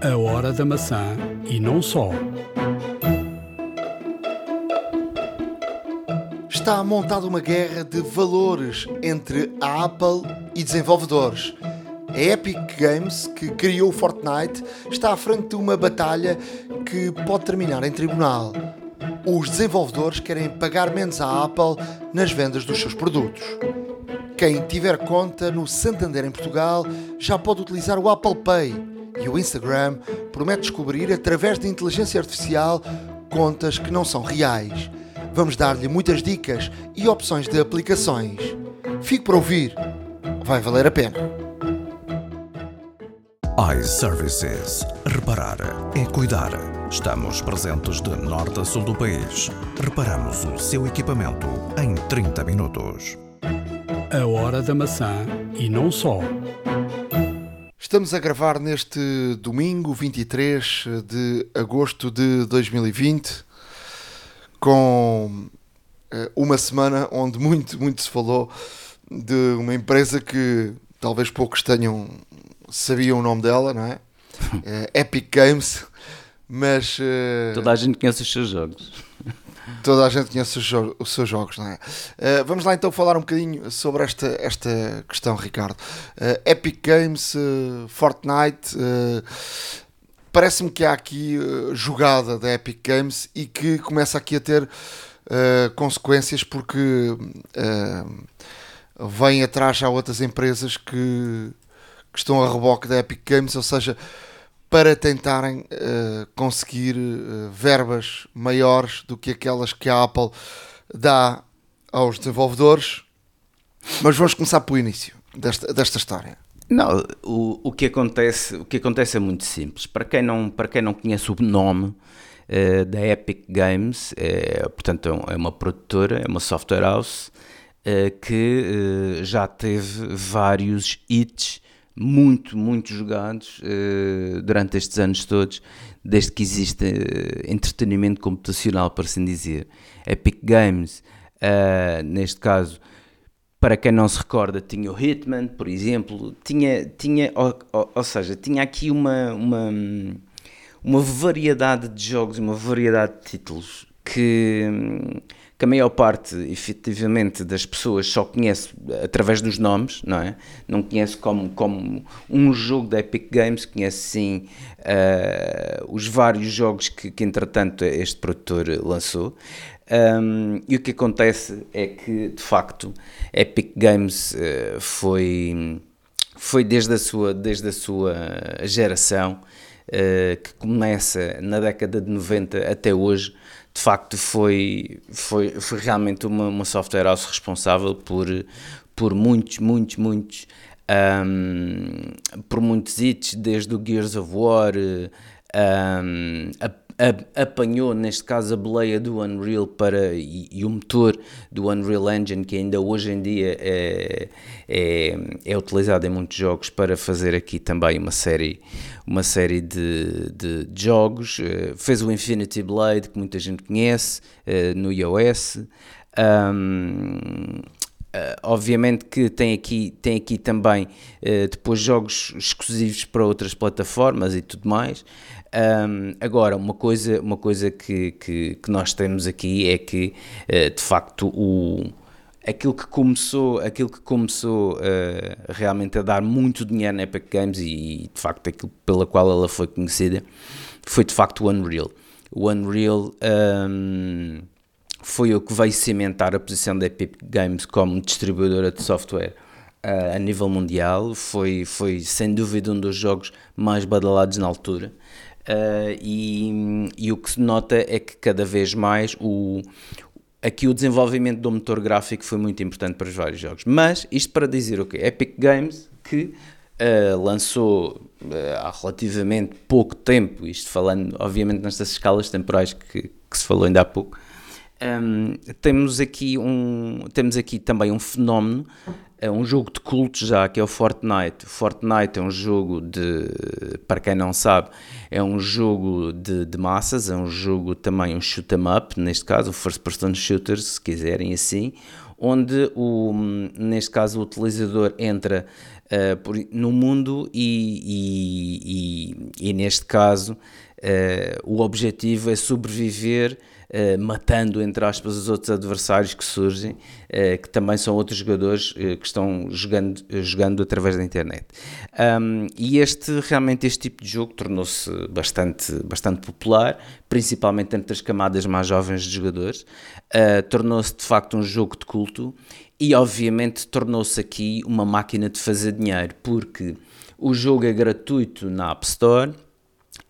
A hora da maçã e não só. Está montada uma guerra de valores entre a Apple e desenvolvedores. A Epic Games, que criou o Fortnite, está à frente de uma batalha que pode terminar em tribunal. Os desenvolvedores querem pagar menos à Apple nas vendas dos seus produtos. Quem tiver conta no Santander em Portugal já pode utilizar o Apple Pay e o Instagram promete descobrir, através de inteligência artificial, contas que não são reais. Vamos dar-lhe muitas dicas e opções de aplicações. Fique para ouvir, vai valer a pena iServices. Reparar é cuidar. Estamos presentes de norte a sul do país. Reparamos o seu equipamento em 30 minutos. A hora da maçã e não só. Estamos a gravar neste domingo 23 de agosto de 2020 com eh, uma semana onde muito, muito se falou de uma empresa que talvez poucos tenham sabiam o nome dela, não é? é Epic Games, mas. Uh, toda a gente conhece os seus jogos. Toda a gente conhece os, jo os seus jogos, não é? Uh, vamos lá então falar um bocadinho sobre esta, esta questão, Ricardo. Uh, Epic Games, Fortnite. Parece-me que há aqui jogada da Epic Games e que começa aqui a ter consequências porque vem atrás já outras empresas que que estão a reboque da Epic Games, ou seja, para tentarem uh, conseguir uh, verbas maiores do que aquelas que a Apple dá aos desenvolvedores. Mas vamos começar pelo início desta, desta história. Não, o, o, que acontece, o que acontece é muito simples. Para quem não, para quem não conhece o nome uh, da Epic Games, é, portanto é uma produtora, é uma software house que já teve vários hits muito, muito jogados uh, durante estes anos todos, desde que existe uh, entretenimento computacional, por assim dizer. Epic Games, uh, neste caso, para quem não se recorda, tinha o Hitman, por exemplo, tinha, tinha ou, ou, ou seja, tinha aqui uma, uma, uma variedade de jogos, uma variedade de títulos que que a maior parte, efetivamente, das pessoas só conhece através dos nomes, não é? Não conhece como, como um jogo da Epic Games, conhece sim uh, os vários jogos que, que, entretanto, este produtor lançou. Um, e o que acontece é que, de facto, Epic Games uh, foi, foi desde, a sua, desde a sua geração, uh, que começa na década de 90 até hoje, de facto foi, foi, foi realmente uma, uma software house responsável por, por muitos, muitos, muitos um, por muitos hits, desde o Gears of War um, a, a, apanhou neste caso a boleia do Unreal para, e, e, o motor do Unreal Engine que ainda hoje em dia é, é, é utilizado em muitos jogos para fazer aqui também uma série uma série de, de jogos, uh, fez o Infinity Blade, que muita gente conhece, uh, no iOS. Um, Uh, obviamente que tem aqui, tem aqui também uh, depois jogos exclusivos para outras plataformas e tudo mais. Um, agora, uma coisa, uma coisa que, que, que, nós temos aqui é que uh, de facto o, aquilo que começou, aquilo que começou uh, realmente a dar muito dinheiro na Epic Games e, de facto aquilo pela qual ela foi conhecida foi de facto o Unreal. O Unreal um, foi o que veio cimentar a posição da Epic Games como distribuidora de software uh, a nível mundial. Foi, foi sem dúvida um dos jogos mais badalados na altura. Uh, e, e, o que se nota é que cada vez mais o, aqui o desenvolvimento do motor gráfico foi muito importante para os vários jogos. Mas isto para dizer o okay, Epic Games que uh, lançou uh, há relativamente pouco tempo, isto falando obviamente nestas escalas temporais que, que se falou ainda há pouco, um, temos, aqui um, temos aqui também um fenómeno, é um jogo de culto já, que é o Fortnite. O Fortnite é um jogo de, para quem não sabe, é um jogo de, de massas, é um jogo também um shoot 'em up, neste caso, o first person shooter, se quiserem assim, onde o, neste caso o utilizador entra uh, por, no mundo e, e, e, e neste caso uh, o objetivo é sobreviver Uh, matando, entre aspas, os outros adversários que surgem, uh, que também são outros jogadores uh, que estão jogando, jogando através da internet. Um, e este, realmente, este tipo de jogo tornou-se bastante, bastante popular, principalmente entre as camadas mais jovens de jogadores, tornou-se de facto um jogo de culto e, obviamente, tornou-se aqui uma máquina de fazer dinheiro, porque o jogo é gratuito na App Store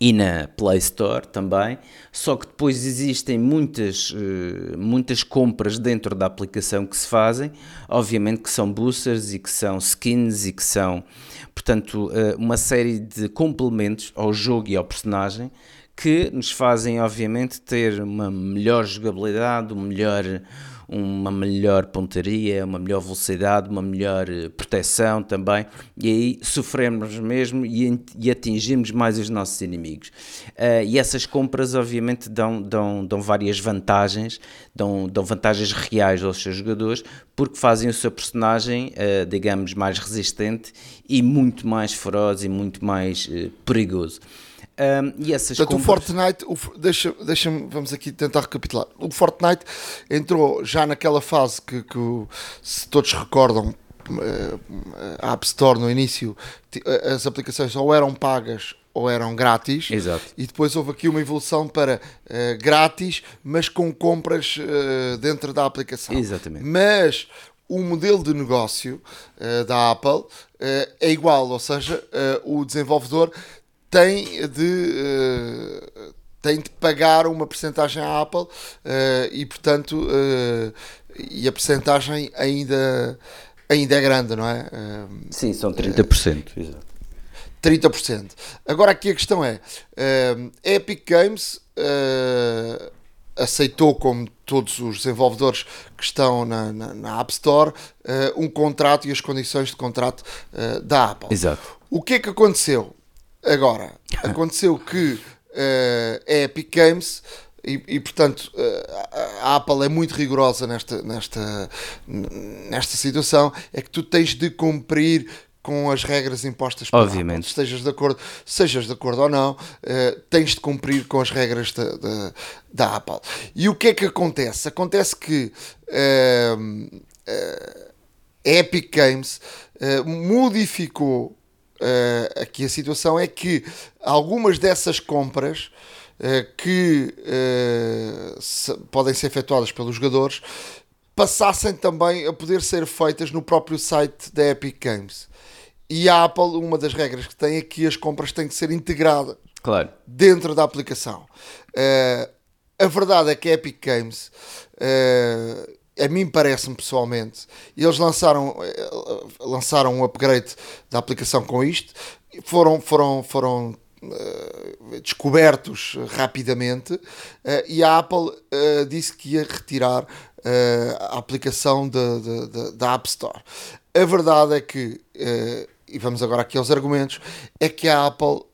e na Play Store também, só que depois existem muitas, eh, muitas compras dentro da aplicação que se fazem, obviamente que são boosters e que são skins e que são, portanto, eh, uma série de complementos ao jogo e ao personagem que nos fazem, obviamente, ter uma melhor jogabilidade, um melhor uma melhor pontaria, uma melhor velocidade, uma melhor eh, proteção também, e aí sofremos mesmo e, e atingimos mais os nossos inimigos. Uh, e essas compras, obviamente, dão, dão, dão várias vantagens, dão, dão vantagens reais aos seus jogadores, porque fazem o seu personagem, uh, digamos, mais resistente e muito mais feroz e muito mais uh, perigoso. Um, e essas Portanto, compras... o Fortnite, o, deixa, deixa vamos aqui tentar recapitular. O Fortnite entrou já naquela fase que, que se todos recordam, eh, a App Store no início, eh, as aplicações ou eram pagas ou eram grátis. Exato. E depois houve aqui uma evolução para uh, grátis, mas com compras uh, dentro da aplicação. Exatamente. Mas o modelo de negócio uh, da Apple é igual, ou seja, o desenvolvedor tem de, uh, tem de pagar uma percentagem à Apple uh, e, portanto, uh, e a percentagem ainda, ainda é grande, não é? Sim, são 30%. Exato. 30%. Agora aqui a questão é, Epic Games aceitou, como todos os desenvolvedores que estão na, na, na App Store, um contrato e as condições de contrato da Apple. Exato. O que é que aconteceu? Agora, aconteceu que uh, é Epic Games e, e portanto uh, a Apple é muito rigorosa nesta, nesta, nesta situação, é que tu tens de cumprir com as regras impostas pela Obviamente. Apple. Estejas de acordo, sejas de acordo ou não, uh, tens de cumprir com as regras da, da, da, Apple. E o que é que acontece? Acontece que uh, a Epic Games modificou uh, aqui a situação é que algumas dessas compras uh, que uh, se, podem ser efetuadas pelos jogadores passassem também a poder ser feitas no próprio site da Epic Games. E a Apple, uma das regras que tem é que as compras têm que ser integradas claro. dentro da aplicação. a verdade é que a Epic Games a mim parece-me pessoalmente, eles lançaram, eh, lançaram um upgrade da aplicação com isto, foram, foram, foram uh, descobertos rapidamente uh, e a Apple uh, disse que ia retirar a aplicação da App Store. A verdade é que, e vamos agora aqui aos argumentos, é que a Apple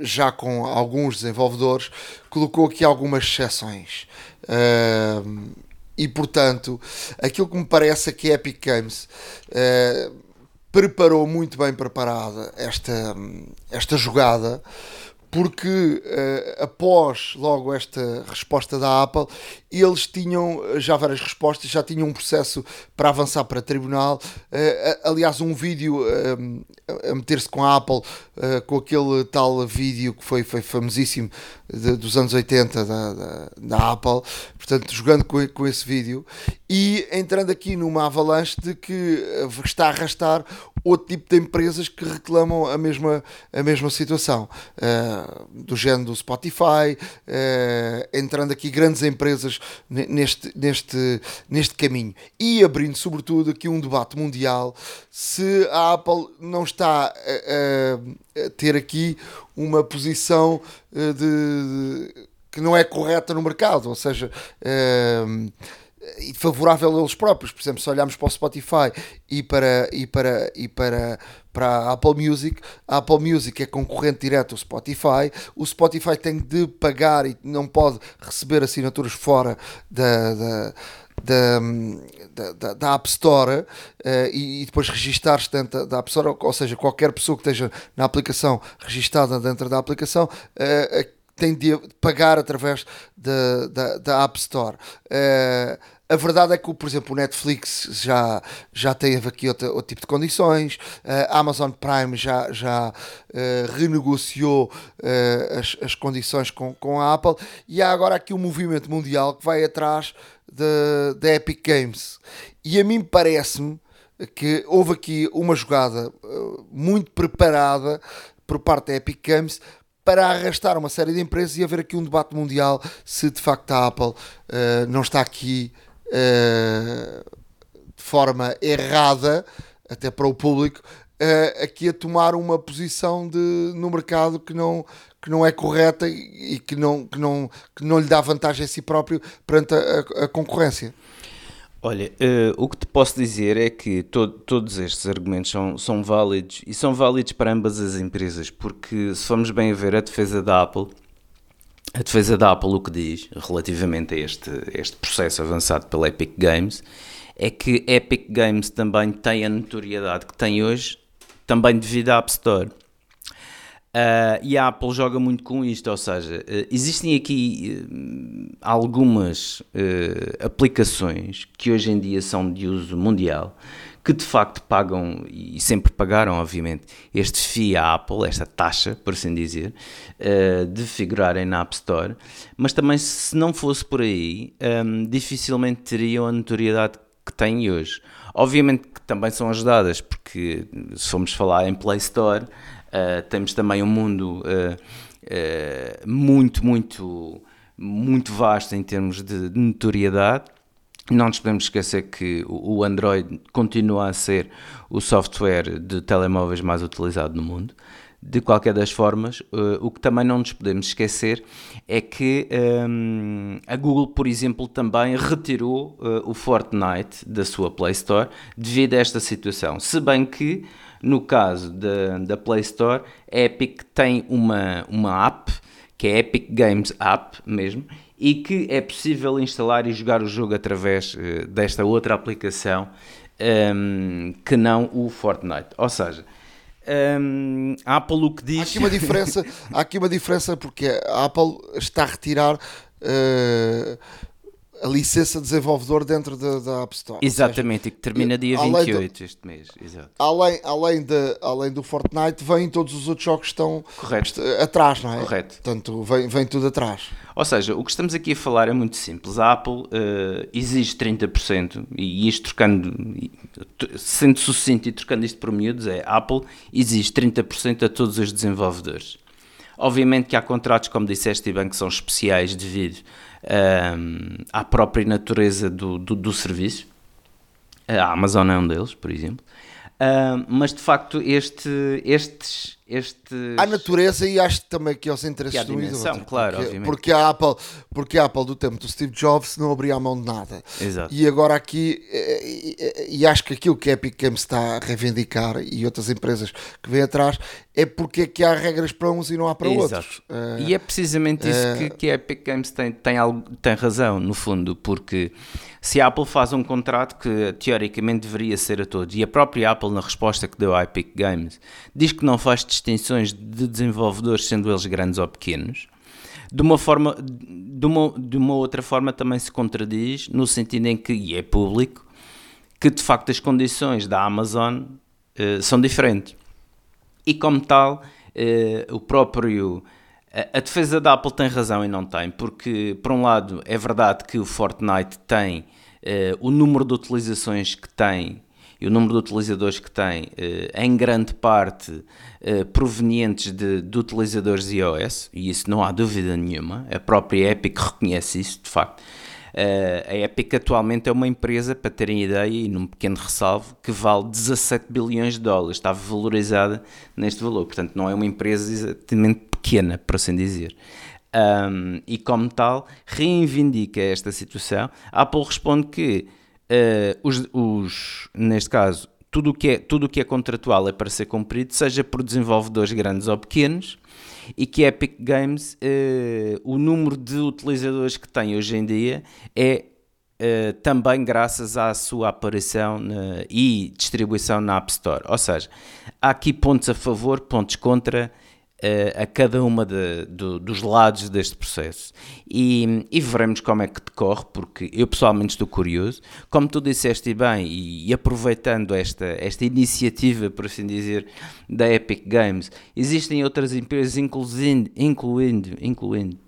já com alguns desenvolvedores, colocou aqui algumas exceções. Uh, e portanto, aquilo que me parece é que a Epic Games uh, preparou muito bem preparada esta, esta jogada porque uh, após logo esta resposta da Apple, eles tinham já várias respostas, já tinham um processo para avançar para tribunal. Uh, aliás, um vídeo uh, a meter-se com a Apple, com aquele tal vídeo que foi, foi famosíssimo de, dos anos 80 da, da, da, Apple, portanto, jogando com, com esse vídeo e entrando aqui numa avalanche de que está a arrastar outro tipo de empresas que reclamam a mesma, a mesma situação, uh, do género do Spotify, uh, entrando aqui grandes empresas neste, neste, neste caminho. E abrindo, sobretudo, aqui um debate mundial se a Apple não está a, a, a ter aqui uma posição uh, de, de, que não é correta no mercado, ou seja e favorável a eles próprios. Por exemplo, se olharmos para o Spotify e para, e para, e para, para a Apple Music, a Apple Music é concorrente direto ao Spotify. O Spotify tem de pagar e não pode receber assinaturas fora da, da da, da, da App Store uh, e, e, depois registar-se dentro da App Store, ou, ou, seja, qualquer pessoa que esteja na aplicação registada dentro da aplicação uh, tem de pagar através da, da, da App Store. Uh, a verdade é que, por exemplo, o Netflix já, já teve aqui outro, tipo de condições, a Amazon Prime já, já uh, renegociou uh, as, as condições com, com a Apple e há agora aqui um movimento mundial que vai atrás da Epic Games. E a mim parece-me que houve aqui uma jogada uh, muito preparada por parte da Epic Games para arrastar uma série de empresas e haver aqui um debate mundial se de facto a Apple não está aqui uh, de forma errada, até para o público, uh, aqui a tomar uma posição de, no mercado que não, que não é correta e que não, que, não, que não lhe dá vantagem a si próprio perante a, a concorrência. Olha, uh, o que te posso dizer é que to todos estes argumentos são, são válidos e são válidos para ambas as empresas, porque se formos bem a ver a defesa da Apple, a defesa da Apple o que diz relativamente a este, este processo avançado pela Epic Games é que Epic Games também tem a notoriedade que tem hoje, também devido à App Store. Uh, e a Apple joga muito com isto, ou seja, uh, existem aqui uh, algumas aplicações que hoje em dia são de uso mundial que de facto pagam, e sempre pagaram, obviamente, este FII à Apple, esta taxa, por assim dizer, uh, de figurarem na App Store, mas também se não fosse por aí, ehm, dificilmente teriam a notoriedade que têm hoje. Obviamente que também são ajudadas, porque se formos falar em Play Store, uh, temos também um mundo uh, muito, muito, muito vasto em termos de notoriedade não nos podemos esquecer que o Android continua a ser o software de telemóveis mais utilizado no mundo. De qualquer das formas, uh, o que também não nos podemos esquecer é que um, a Google, por exemplo, também retirou uh, o Fortnite da sua Play Store devido a esta situação. Se bem que, no caso da, da Play Store, a Epic tem uma, uma app, que é a Epic Games App mesmo, e que é possível instalar e jogar o jogo através uh, desta outra aplicação um, ehm, que não o Fortnite. Ou seja, um, ehm, a Apple o que diz. Há aqui uma diferença, há aqui uma diferença porque a Apple está a retirar. Uh, a licença desenvolvedor dentro da, da App Store. Exatamente, seja, e que termina dia 28 este mês. Exato. Além, além, de, além do Fortnite, vêm todos os outros jogos que estão Correto. atrás, não é? Correto. Portanto, vem, vem tudo atrás. Ou seja, o que estamos aqui a falar é muito simples. A Apple uh, exige 30%, e isto trocando, sendo sucinto e trocando isto por miúdos, é a Apple exige 30% a todos os desenvolvedores. Obviamente que há contratos, como disseste, bem, que são especiais devido um, à própria natureza do, do, do, serviço. A Amazon é um deles, por exemplo. Uh, mas de facto, este, estes este. À natureza e acho também que aos interesses do dimensão, claro, porque, porque, a Apple, porque a Apple do tempo do Steve Jobs não abria a mão de nada. Exato. E agora aqui, e, e, e acho que aquilo que a Epic Games está a reivindicar e outras empresas que vêm atrás é porque é que há regras para uns e não há para Exato. outros. Uh, e é precisamente isso uh, que, que a Epic Games tem, tem, algo, tem razão, no fundo, porque se a Apple faz um contrato que teoricamente deveria ser a todos, e a própria Apple, na resposta que deu à Epic Games, diz que não faz distinções de desenvolvedores, sendo eles grandes ou pequenos, de uma forma, de uma, de uma outra forma também se contradiz, no sentido em que, e é público, que de facto as condições da Amazon uh, são diferentes. E como tal, uh, o próprio. A, a defesa da Apple tem razão e não tem, porque, por um lado, é verdade que o Fortnite tem uh, o número de utilizações que tem e o número de utilizadores que tem, eh, em grande parte eh, provenientes de, de, utilizadores iOS, e isso não há dúvida nenhuma, a própria Epic reconhece isso, de facto. Eh, a Epic atualmente é uma empresa, para terem ideia, e num pequeno ressalvo, que vale 17 bilhões de dólares, está valorizada neste valor, portanto não é uma empresa exatamente pequena, por assim dizer. Um, e como tal, reivindica esta situação. A Apple responde que uh, os, os, neste caso, tudo o que é, tudo que é contratual é para ser cumprido, seja por desenvolvedores grandes ou pequenos, e que Epic Games, uh, o número de utilizadores que tem hoje em dia é Uh, também graças à sua aparição na, e distribuição na App Store. Ou seja, há aqui pontos a favor, pontos contra a cada uma de, dos lados deste processo. E, e, veremos como é que decorre, porque eu pessoalmente estou curioso. Como tu disseste bem, e, e aproveitando esta, esta iniciativa, por assim dizer, da Epic Games, existem outras empresas, incluindo, incluindo, incluindo,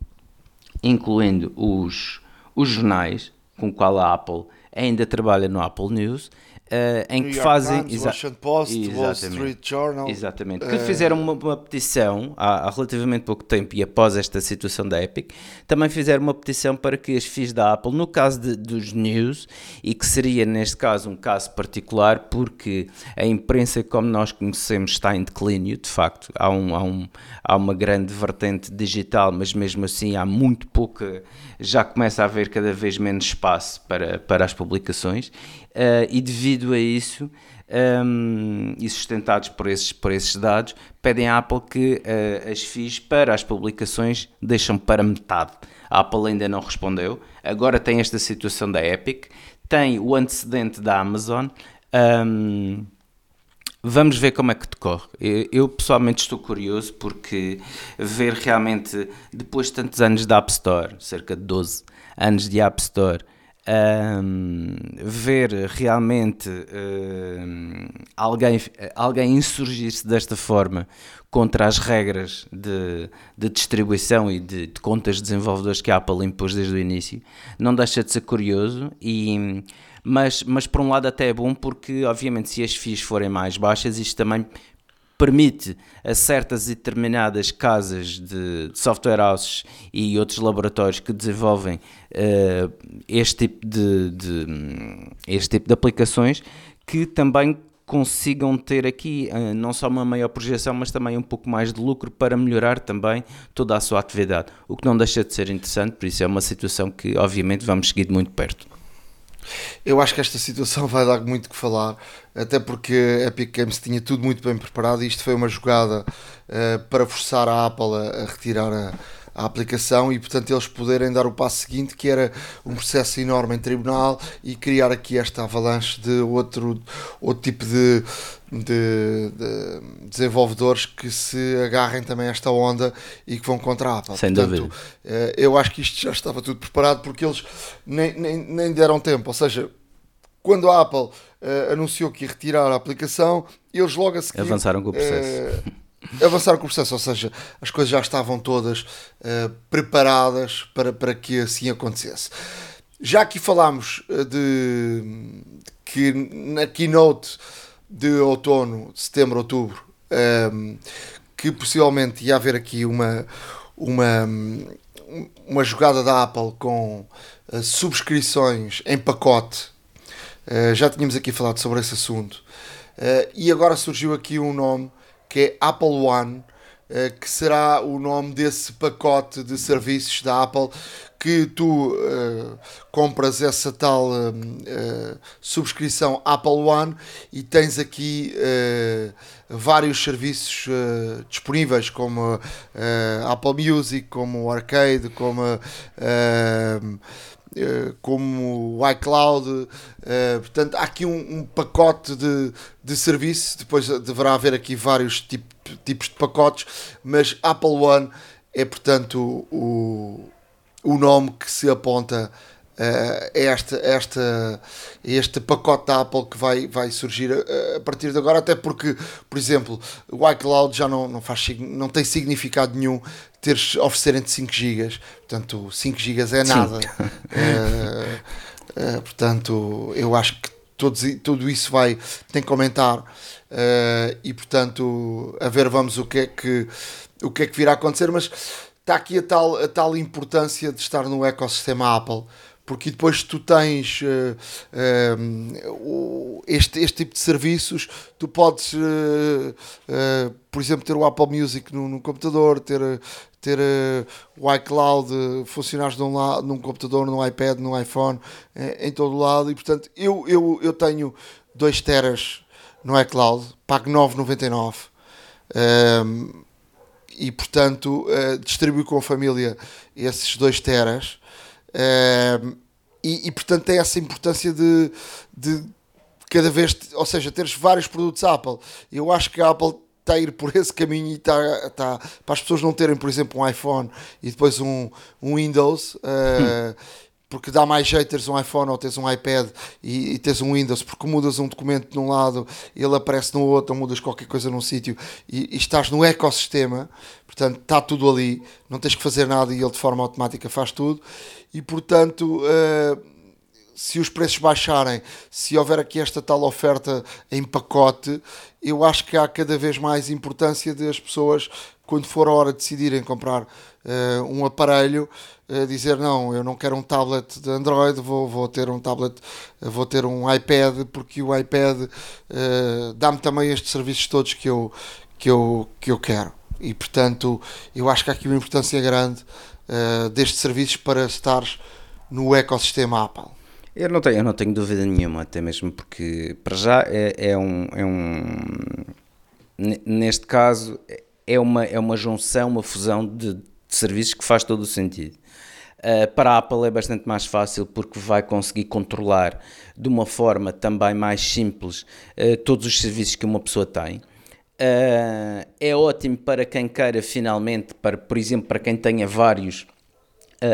incluindo os, os jornais com o qual a Apple ainda trabalha no Apple News, Uh, em New que York fazem Times, Washington Post, Wall Street Journal, exatamente, que uh, fizeram uma, uma petição há, há, relativamente pouco tempo e após esta situação da Epic, também fizeram uma petição para que as FIIs da Apple, no caso de, dos news, e que seria neste caso um caso particular, porque a imprensa como nós conhecemos está em declínio, de facto, há, um, há, um, há uma grande vertente digital, mas mesmo assim há muito pouca, já começa a haver cada vez menos espaço para, para as publicações. Uh, e devido a isso, um, e sustentados por esses, por esses dados, pedem à Apple que uh, as FIIs para as publicações deixam para metade. A Apple ainda não respondeu, agora tem esta situação da Epic, tem o antecedente da Amazon. Um, Vamos ver como é que decorre. Eu, pessoalmente estou curioso porque ver realmente, depois de tantos anos da App Store, cerca de 12 anos de App Store, um, ver realmente um, alguém, alguém insurgir-se desta forma contra as regras de, de distribuição e de, de, contas de desenvolvedores que a Apple impôs desde o início, não deixa de ser curioso, e, mas, mas por um lado até é bom porque obviamente se as FIIs forem mais baixas isto também permite a certas e determinadas casas de software houses e outros laboratórios que desenvolvem uh, este, tipo de, de, este tipo de aplicações que também consigam ter aqui uh, não só uma maior projeção, mas também um pouco mais de lucro para melhorar também toda a sua atividade, o que não deixa de ser interessante, por isso é uma situação que obviamente vamos seguir de muito perto. Eu acho que esta situação vai dar muito que falar, até porque a Epic Games tinha tudo muito bem preparado e isto foi uma jogada uh, para forçar a Apple a, a retirar a, a, aplicação e, portanto, eles poderem dar o passo seguinte, que era um processo enorme em tribunal e criar aqui esta avalanche de outro, outro tipo de, de, de, desenvolvedores que se agarrem também a esta onda e que vão contra a Apple. Sem Portanto, dúvida. Eh, eu acho que isto já estava tudo preparado porque eles nem, nem, nem deram tempo. Ou seja, quando a Apple uh, anunciou que ia retirar a aplicação, eles logo a seguir avançaram com o processo. Uh, avançaram com o processo, ou seja, as coisas já estavam todas uh, preparadas para, para que assim acontecesse. Já aqui falámos de, de que na keynote de outono, setembro, outubro, um, ehm, que possivelmente ia haver aqui uma, uma, uma jogada da Apple com uh, subscrições em pacote. Uh, já tínhamos aqui falado sobre esse assunto. E agora surgiu aqui um nome que é Apple One, que será o nome desse pacote de serviços da Apple que tu uh, compras essa tal uh, uh, subscrição Apple One e tens aqui vários serviços disponíveis como Apple Music, como Arcade, como como o iCloud, uh, portanto há aqui um, um, pacote de, de serviço, depois deverá haver aqui vários tipo, tipos de pacotes, mas Apple One é portanto o, o nome que se aponta uh, é esta, esta, este pacote da Apple que vai, vai surgir a, a, partir de agora, até porque, por exemplo, o iCloud já não, não, faz, não tem significado nenhum teres oferecerem-te 5 GB, portanto 5 GB é nada. uh, uh, portanto, eu acho que todos, tudo isso vai tem que aumentar. E portanto a ver vamos o que é que o que é que virá a acontecer, mas está aqui a tal, a tal importância de estar no ecossistema Apple, porque depois tu tens uh, este, este tipo de serviços, tu podes, uh, por exemplo, ter o Apple Music no, no computador, ter, ter o iCloud funcionar um lado, num computador, num iPad, num iPhone, em todo lado, e portanto eu, eu, eu tenho 2 teras no iCloud, pago 9,99 e portanto distribui com a família esses 2 teras e, e, portanto tem essa importância de, de cada vez, ou seja, teres vários produtos Apple. Eu acho que a Apple está a ir por esse caminho e está, está para as pessoas não terem, por exemplo, um iPhone e depois um, um Windows. Uh, porque dá mais jeito teres um iPhone ou teres um iPad e, e teres um Windows, porque mudas um documento de um lado, ele aparece no outro, ou mudas qualquer coisa num sítio e, e, estás no ecossistema, portanto está tudo ali, não tens que fazer nada e ele de forma automática faz tudo e portanto. Uh, se os preços baixarem, se houver aqui esta tal oferta em pacote, eu acho que há cada vez mais importância das pessoas, quando for a hora de decidirem comprar uh, um aparelho, uh, dizer não, eu não quero um tablet de Android, vou, vou ter um tablet, uh, vou ter um iPad, porque o iPad dá-me também estes serviços todos que eu, que eu, que eu quero. E portanto, eu acho que há aqui uma importância grande destes serviços para estares no ecossistema Apple. Eu não tenho, eu não tenho dúvida nenhuma, até mesmo porque para já é, é, um, é um. Neste caso, uma, é uma junção, uma fusão de, de serviços que faz todo o sentido. Uh, para a Apple é bastante mais fácil porque vai conseguir controlar de uma forma também mais simples uh, todos os serviços que uma pessoa tem. Uh, é ótimo para quem queira finalmente, para, por exemplo, para quem tenha vários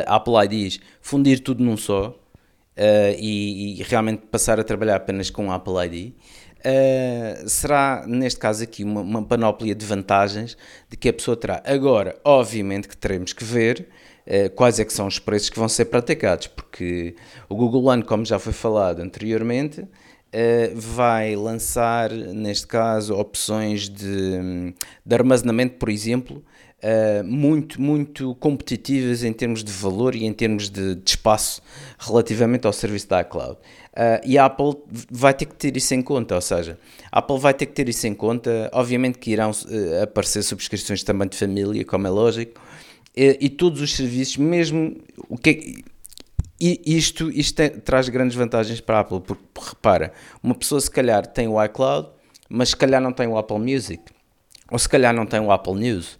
Apple IDs, fundir tudo num só e, e, realmente passar a trabalhar apenas com Apple ID, uh, será, neste caso aqui, uma, uma panóplia de vantagens de que a pessoa terá. Agora, obviamente que teremos que ver uh, quais é que são os preços que vão ser praticados, porque o Google One, como já foi falado anteriormente, vai lançar, neste caso, opções de, de armazenamento, por exemplo, uh, muito, muito competitivas em termos de valor e em termos de, de espaço relativamente ao serviço da iCloud. Uh, e a Apple vai ter que ter isso em conta, ou seja, a Apple vai ter que ter isso em conta. Obviamente que irão uh, aparecer subscrições também de família, como é lógico, e, e todos os serviços, mesmo o que é, e isto, isto é, traz grandes vantagens para a Apple, porque repara, uma pessoa se calhar tem o iCloud, mas se calhar não tem o Apple Music, ou se calhar não tem o Apple News,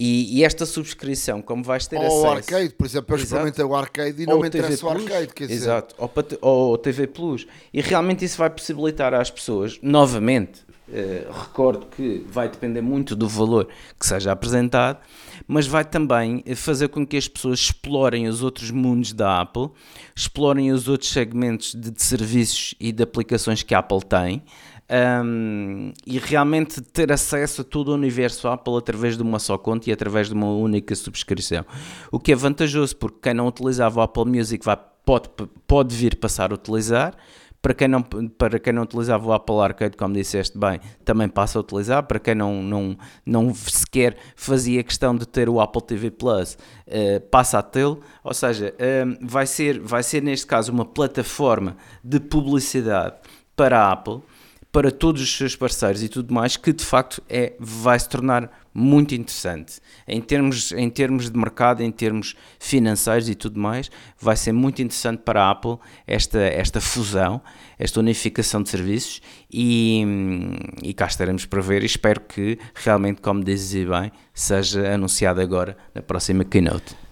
e, e, esta subscrição, como vais ter ou acesso... Ou arcade, por exemplo, eu experimentei o arcade e não me interessa o arcade, quer dizer... Exato, ou, ou TV Plus. E realmente isso vai possibilitar às pessoas, novamente, eh, recordo que vai depender muito do valor que seja apresentado, mas vai também fazer com que as pessoas explorem os outros mundos da Apple, explorem os outros segmentos de, de serviços e de aplicações que a Apple tem, um, e realmente ter acesso a todo o universo Apple através de uma só conta e através de uma única subscrição. O que é vantajoso porque quem não utilizava o Apple Music vai, pode, pode vir passar a utilizar. Para quem, não, para quem não utilizava o Apple Arcade, como disseste bem, também passa a utilizar. Para quem não, não, não sequer fazia questão de ter o Apple TV Plus, uh, passa a tê-lo. Ou seja, uh, vai, ser, vai ser neste caso uma plataforma de publicidade para a Apple para todos os seus parceiros e tudo mais, que de facto é, vai se tornar muito interessante. Em termos, em termos de mercado, em termos financeiros e tudo mais, vai ser muito interessante para a Apple esta, esta fusão, esta unificação de serviços e, e cá estaremos para ver e espero que realmente, como dizes bem, seja anunciado agora na próxima keynote.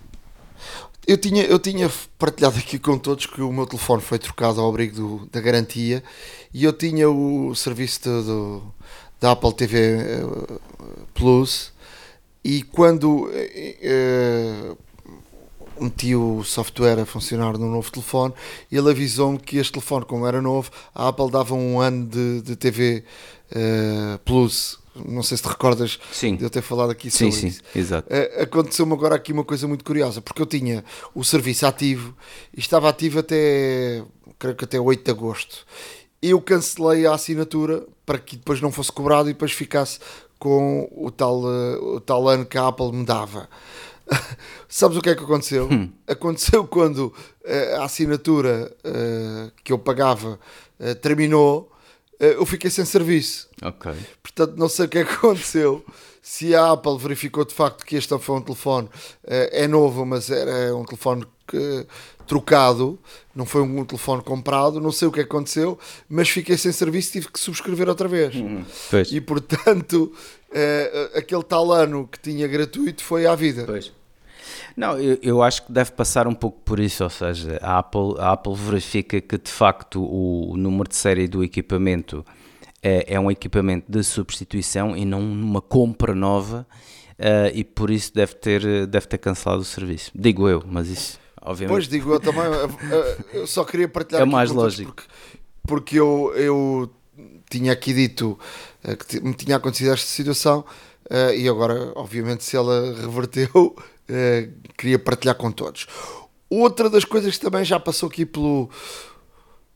Eu tinha, eu tinha partilhado aqui com todos que o meu telefone foi trocado ao abrigo do, da garantia e eu tinha o serviço do, do da Apple TV eh, Plus e quando uh, meti o software a funcionar no novo telefone, ele avisou-me que este telefone, como era novo, a Apple dava um ano de, de TV uh, Plus não sei se te recordas sim. de eu ter falado aqui sobre sim, isso. Sim, exato. Uh, Aconteceu-me agora aqui uma coisa muito curiosa, porque eu tinha o serviço ativo e estava ativo até, creio que até 8 de agosto. Eu cancelei a assinatura para que depois não fosse cobrado e depois ficasse com o tal, uh, o tal ano que a Apple me dava. Sabes o que é que aconteceu? Hum. Aconteceu quando uh, a assinatura que eu pagava terminou eh, eu fiquei sem serviço. Ok. Portanto, não sei o que é aconteceu. Se a Apple verificou de facto que este foi um telefone, eh, é novo, mas era um telefone que, trocado, não foi um telefone comprado, não sei o que aconteceu, mas fiquei sem serviço e tive que subscrever outra vez. Uhum. E portanto, uh, aquele tal ano que tinha gratuito foi à vida. Pois. Não, eu, eu, acho que deve passar um pouco por isso, ou seja, a Apple, a Apple verifica que de facto o, o número de série do equipamento é, é, um equipamento de substituição e não uma compra nova uh, e por isso deve ter, deve ter cancelado o serviço. Digo eu, mas isso obviamente. Pois digo eu também, eu só queria partilhar. É mais lógico. Porque, porque eu, eu tinha aqui dito que me tinha acontecido esta situação uh, e agora, obviamente, se ela reverteu, uh, queria partilhar com todos. Outra das coisas que também já passou aqui pelo,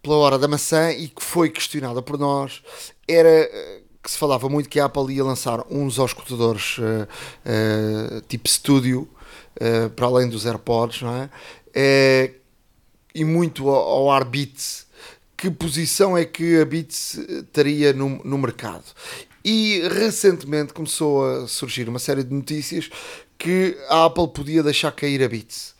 pela hora da maçã e que foi questionada por nós era que se falava muito que a Apple ia lançar uns auscultadores tipo estúdio para além dos AirPods, não é? e muito ao, ao ar Beats que posição é que a Beats estaria no, no mercado. E recentemente começou a surgir uma série de notícias que a Apple podia deixar cair a Beats.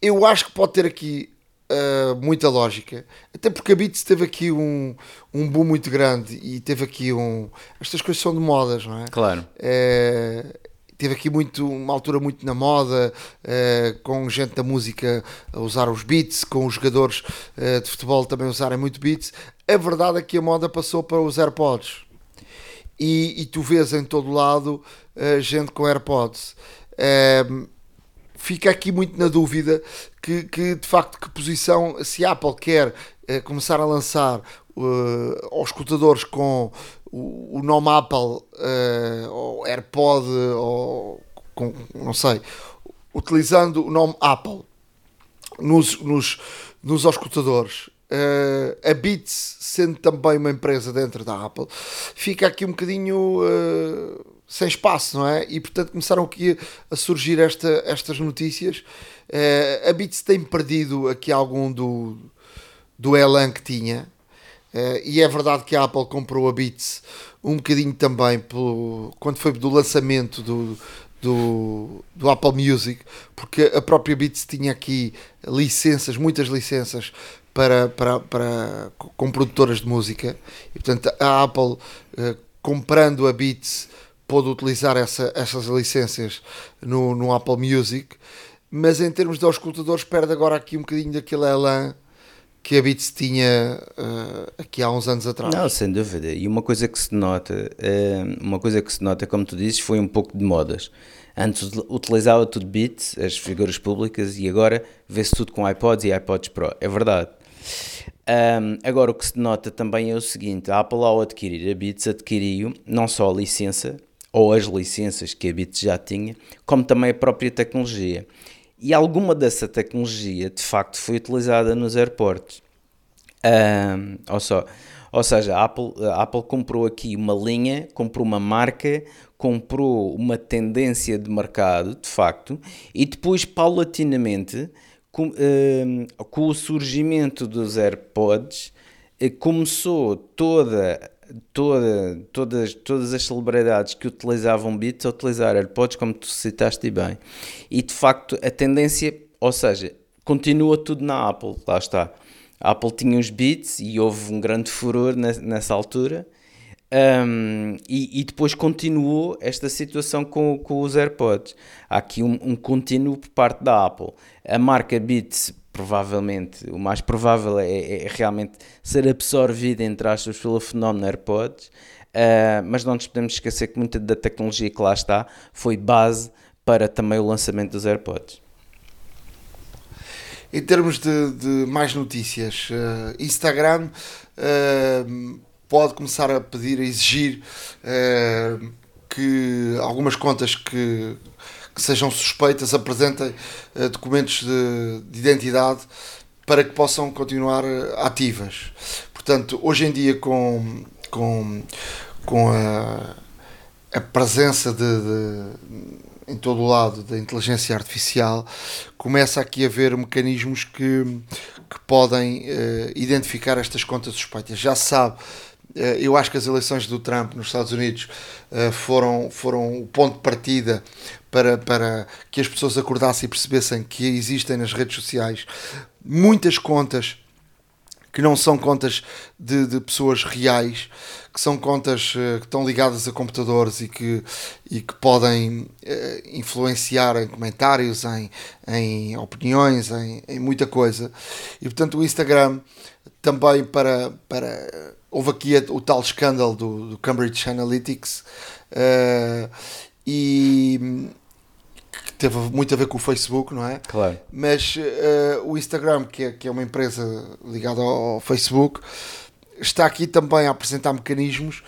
Eu acho que pode ter aqui uh, muita lógica, até porque a Beats teve aqui um, um boom muito grande e teve aqui um. Estas coisas são de modas, não é? Claro. É, teve aqui muito, uma altura muito na moda, uh, com gente da música a usar os beats, com os jogadores uh, de futebol também usarem muito beats. A verdade é que a moda passou para os AirPods. E, e tu vês em todo lado uh, gente com AirPods. Fica aqui muito na dúvida que, que, de facto que posição se a Apple quer começar a lançar aos escutadores com o, o nome Apple, uh, ou AirPod, ou com, não sei, utilizando o nome Apple nos, nos, nos uh, a Beats sendo também uma empresa dentro da Apple, fica aqui um bocadinho uh, sem espaço, não é? E portanto começaram aqui a surgir esta, estas notícias. Uh, a Beats tem perdido aqui algum do, do elan que tinha. Uh, e é verdade que a Apple comprou a Beats um bocadinho também pelo, quando foi do lançamento do, do, do Apple Music, porque a própria Beats tinha aqui licenças, muitas licenças para, para, para, com produtoras de música, e portanto a Apple uh, comprando a Beats pôde utilizar essa, essas licenças no, no Apple Music, mas em termos de auscultadores perde agora aqui um bocadinho daquele elan que a Beats tinha uh, aqui há uns anos atrás. Não, sem dúvida. E uma coisa que se nota, uh, uma coisa que se nota, como tu dizes, foi um pouco de modas. Antes utilizava tudo Beats, as figuras públicas, e agora vê-se tudo com iPods e iPods Pro. É verdade. Um, agora, o que se nota também é o seguinte: a Apple, ao adquirir a Beats, adquiriu não só a licença, ou as licenças que a Beats já tinha, como também a própria tecnologia. E alguma dessa tecnologia, de facto, foi utilizada nos aeroportos. Um, ou, só, ou seja, a Apple, a Apple comprou aqui uma linha, comprou uma marca, comprou uma tendência de mercado, de facto, e depois, paulatinamente, com, um, com o surgimento dos AirPods, eh, começou toda toda, todas, todas as celebridades que utilizavam Beats a utilizar AirPods, como tu citaste bem. E de facto a tendência, ou seja, continua tudo na Apple, lá está. A Apple tinha os Beats e houve um grande furor nessa altura. Um, e, e, depois continuou esta situação com, com os AirPods. Há aqui um, um contínuo por parte da Apple. A marca Beats provavelmente, o mais provável é, é, é realmente ser absorvido, entre aspas, pelo fenómeno AirPods, uh, mas não nos podemos esquecer que muita da tecnologia que lá está foi base para também o lançamento dos AirPods. Em termos de, de mais notícias, uh, Instagram uh, pode começar a pedir, a exigir que algumas contas que que sejam suspeitas apresentem uh, documentos de, de, identidade para que possam continuar eh, ativas. Portanto, hoje em dia, com, com, com a, a presença de, de, em todo o lado da inteligência artificial, começa aqui a haver mecanismos que, que podem uh, identificar estas contas suspeitas. Já se sabe eu acho que as eleições do Trump nos Estados Unidos foram, foram o ponto de partida para, para que as pessoas acordassem e percebessem que existem nas redes sociais muitas contas que não são contas de, de pessoas reais, que são contas uh, que estão ligadas a computadores e que, e que podem influenciar em comentários, em, em opiniões, em, em muita coisa. E portanto o Instagram também para, para houve aqui o tal escândalo do, do Cambridge Analytics uh, e que teve muito a ver com o Facebook, não é? Claro. Mas uh, o Instagram, que é, que é uma empresa ligada ao, Facebook, está aqui também a apresentar mecanismos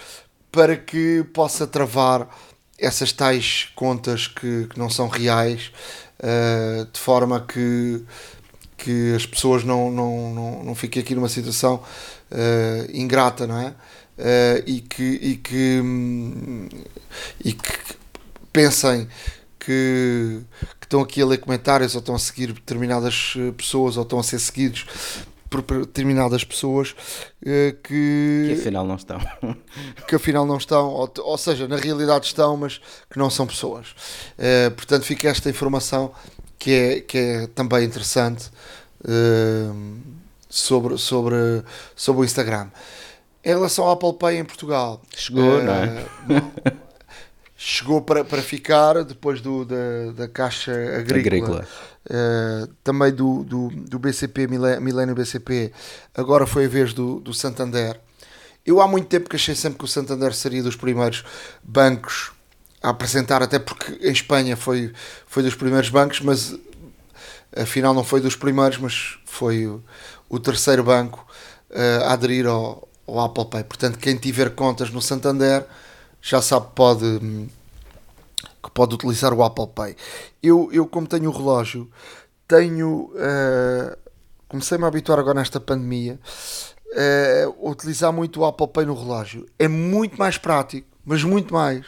para que possa travar essas tais contas que, que não são reais, uh, de forma que, que as pessoas não, não, não, não fiquem aqui numa situação uh, ingrata, não é? Uh, e, que, e, que, e que pensem que, que, estão aqui a ler comentários ou estão a seguir determinadas eh, pessoas ou estão a ser seguidos por determinadas pessoas que, que afinal não estão que afinal não estão ou, ou, seja, na realidade estão mas que não são pessoas uh, portanto fica esta informação que é, que é também interessante uh, sobre, sobre, sobre o Instagram em relação ao Apple Pay em Portugal chegou, não é? chegou para, para ficar depois do, da, da Caixa Agrícola, Agrícola. Uh, também do, do, do BCP, Milênio BCP, agora foi a vez do, do Santander. Eu há muito tempo que achei sempre que o Santander seria dos primeiros bancos a apresentar, até porque em Espanha foi, foi dos primeiros bancos, mas afinal não foi dos primeiros, mas foi o, o terceiro banco uh, a aderir ao, ao Apple Pay. Portanto, quem tiver contas no Santander já sabe pode que pode utilizar o Apple Pay. Eu, eu como tenho o relógio, tenho uh, comecei-me a habituar agora nesta pandemia uh, a utilizar muito o Apple Pay no relógio. É muito mais prático, mas muito mais.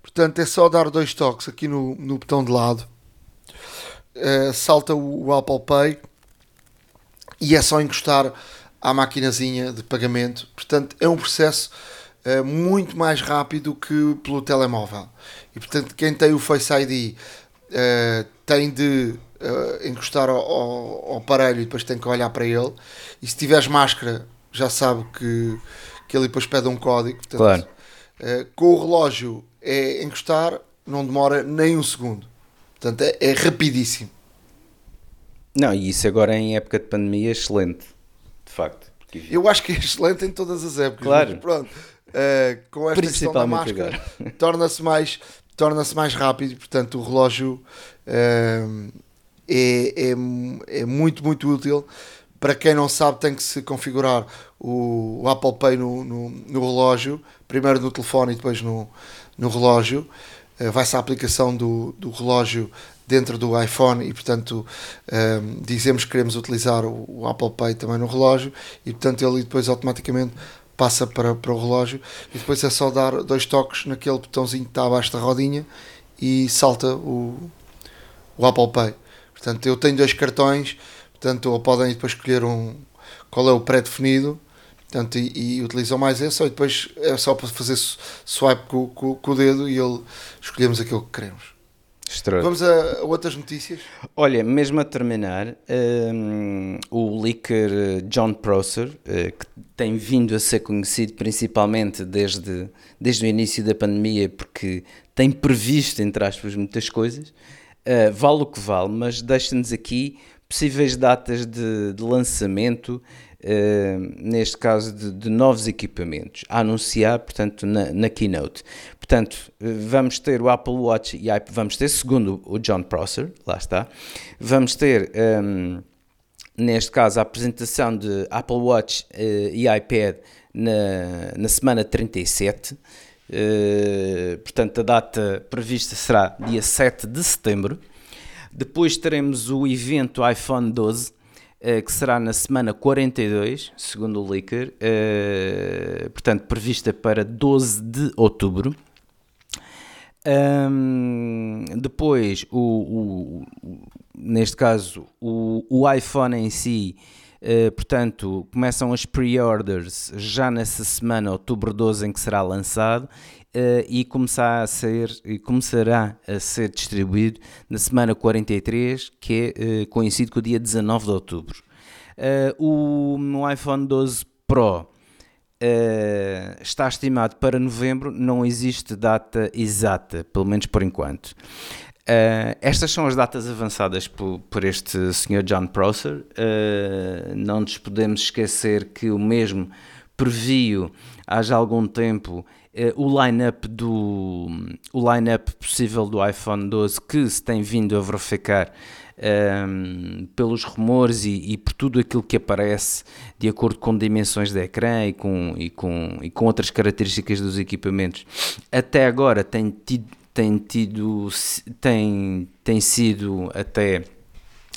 Portanto, é só dar dois toques aqui no, no botão de lado, uh, salta o, o Apple Pay e é só encostar à maquinazinha de pagamento. Portanto, é um processo uh, muito mais rápido que pelo telemóvel. E portanto, quem tem o Face ID uh, tem de encostar ao, ao, aparelho e depois tem que olhar para ele. E se tiveres máscara, já sabe que, que ele depois pede um código. Portanto, claro. com o relógio é encostar, não demora nem um segundo. Portanto, é, é rapidíssimo. Não, e isso agora em época de pandemia é excelente, de facto. Porque... Eu acho que é excelente em todas as épocas. Claro. Mas pronto, uh, com esta questão da máscara, torna-se mais, torna-se mais rápido, portanto o relógio uh, é, é, é muito, muito útil. Para quem não sabe, tem que se configurar o, o Apple Pay no, no, no, relógio, primeiro no telefone e depois no, no relógio. Uh, Vai-se a aplicação do, do relógio dentro do iPhone e portanto um, dizemos que queremos utilizar o, o, Apple Pay também no relógio e portanto ele depois automaticamente passa para, para o relógio e depois é só dar dois toques naquele botãozinho que está abaixo da rodinha e salta o, o Apple Pay. Portanto, eu tenho dois cartões, portanto, ou podem depois escolher um qual é o pré-definido portanto, e, e, utilizam mais esse, ou depois é só para fazer swipe com, com, com o dedo e ele escolhemos aquilo que queremos. Vamos a, a, outras notícias? Olha, mesmo a terminar, um, o leaker eh, John Prosser, uh, que tem vindo a ser conhecido principalmente desde, desde o início da pandemia, porque tem previsto, entre aspas, muitas coisas, uh, vale o que vale, mas deixa-nos aqui possíveis datas de, de lançamento Uh, neste caso de, de, novos equipamentos, a anunciar, portanto, na, na keynote. Portanto, vamos ter o Apple Watch e vamos ter, segundo o John Prosser, lá está, vamos ter, um, ehm, neste caso, a apresentação de Apple Watch uh, e iPad na, na semana 37. Uh, eh, portanto, a data prevista será dia 7 de setembro. Depois teremos o evento iPhone 12, Uh, que será na semana 42, segundo o Leaker, uh, portanto, prevista para 12 de outubro. Um, depois, o, o, neste caso, o, o iPhone em si, uh, portanto, começam as pre-orders já nessa semana, outubro 12, em que será lançado, uh, e começar a ser, começará a ser distribuído na semana 43, que é uh, coincide com o dia 19 de outubro. o, o iPhone 12 Pro está estimado para novembro, não existe data exata, pelo menos por enquanto. Uh, estas são as datas avançadas por, por este Sr. John Prosser. Uh, não nos podemos esquecer que o mesmo previu há já algum tempo o line-up do o line-up possível do iPhone 12 que se tem vindo a verificar um, ehm, pelos rumores e, e, por tudo aquilo que aparece de acordo com dimensões de ecrã e com, e com, e com outras características dos equipamentos, até agora tem tido, tem, tido, tem, tem sido até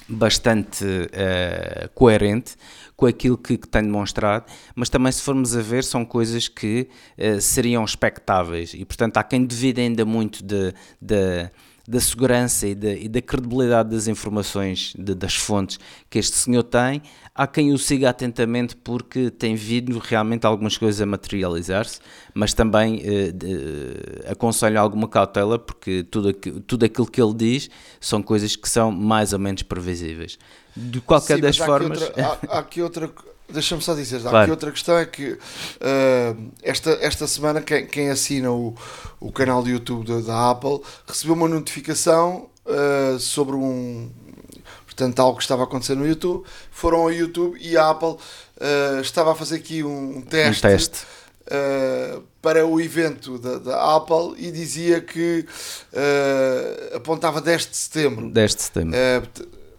bastante uh, coerente com aquilo que, que tem demonstrado, mas também se formos a ver são coisas que uh, seriam expectáveis. E portanto há quem duvide ainda muito de, de da segurança e da, e da credibilidade das informações, de, das fontes que este senhor tem, há quem o siga atentamente porque tem vindo realmente algumas coisas a materializar-se, mas também eh, de, aconselho alguma cautela porque tudo, tudo aquilo que ele diz são coisas que são mais ou menos previsíveis. De qualquer Sim, das formas. Aqui outra, há, há aqui outra Deixa-me só dizer, claro. aqui outra questão é que uh, esta, esta semana quem, quem assina o, o canal de YouTube da, da Apple recebeu uma notificação uh, sobre um portanto algo que estava a acontecer no YouTube. Foram ao YouTube e a Apple uh, estava a fazer aqui um, um teste. Um teste. para o evento da, da, Apple e dizia que apontava 10 de setembro. 10 de setembro.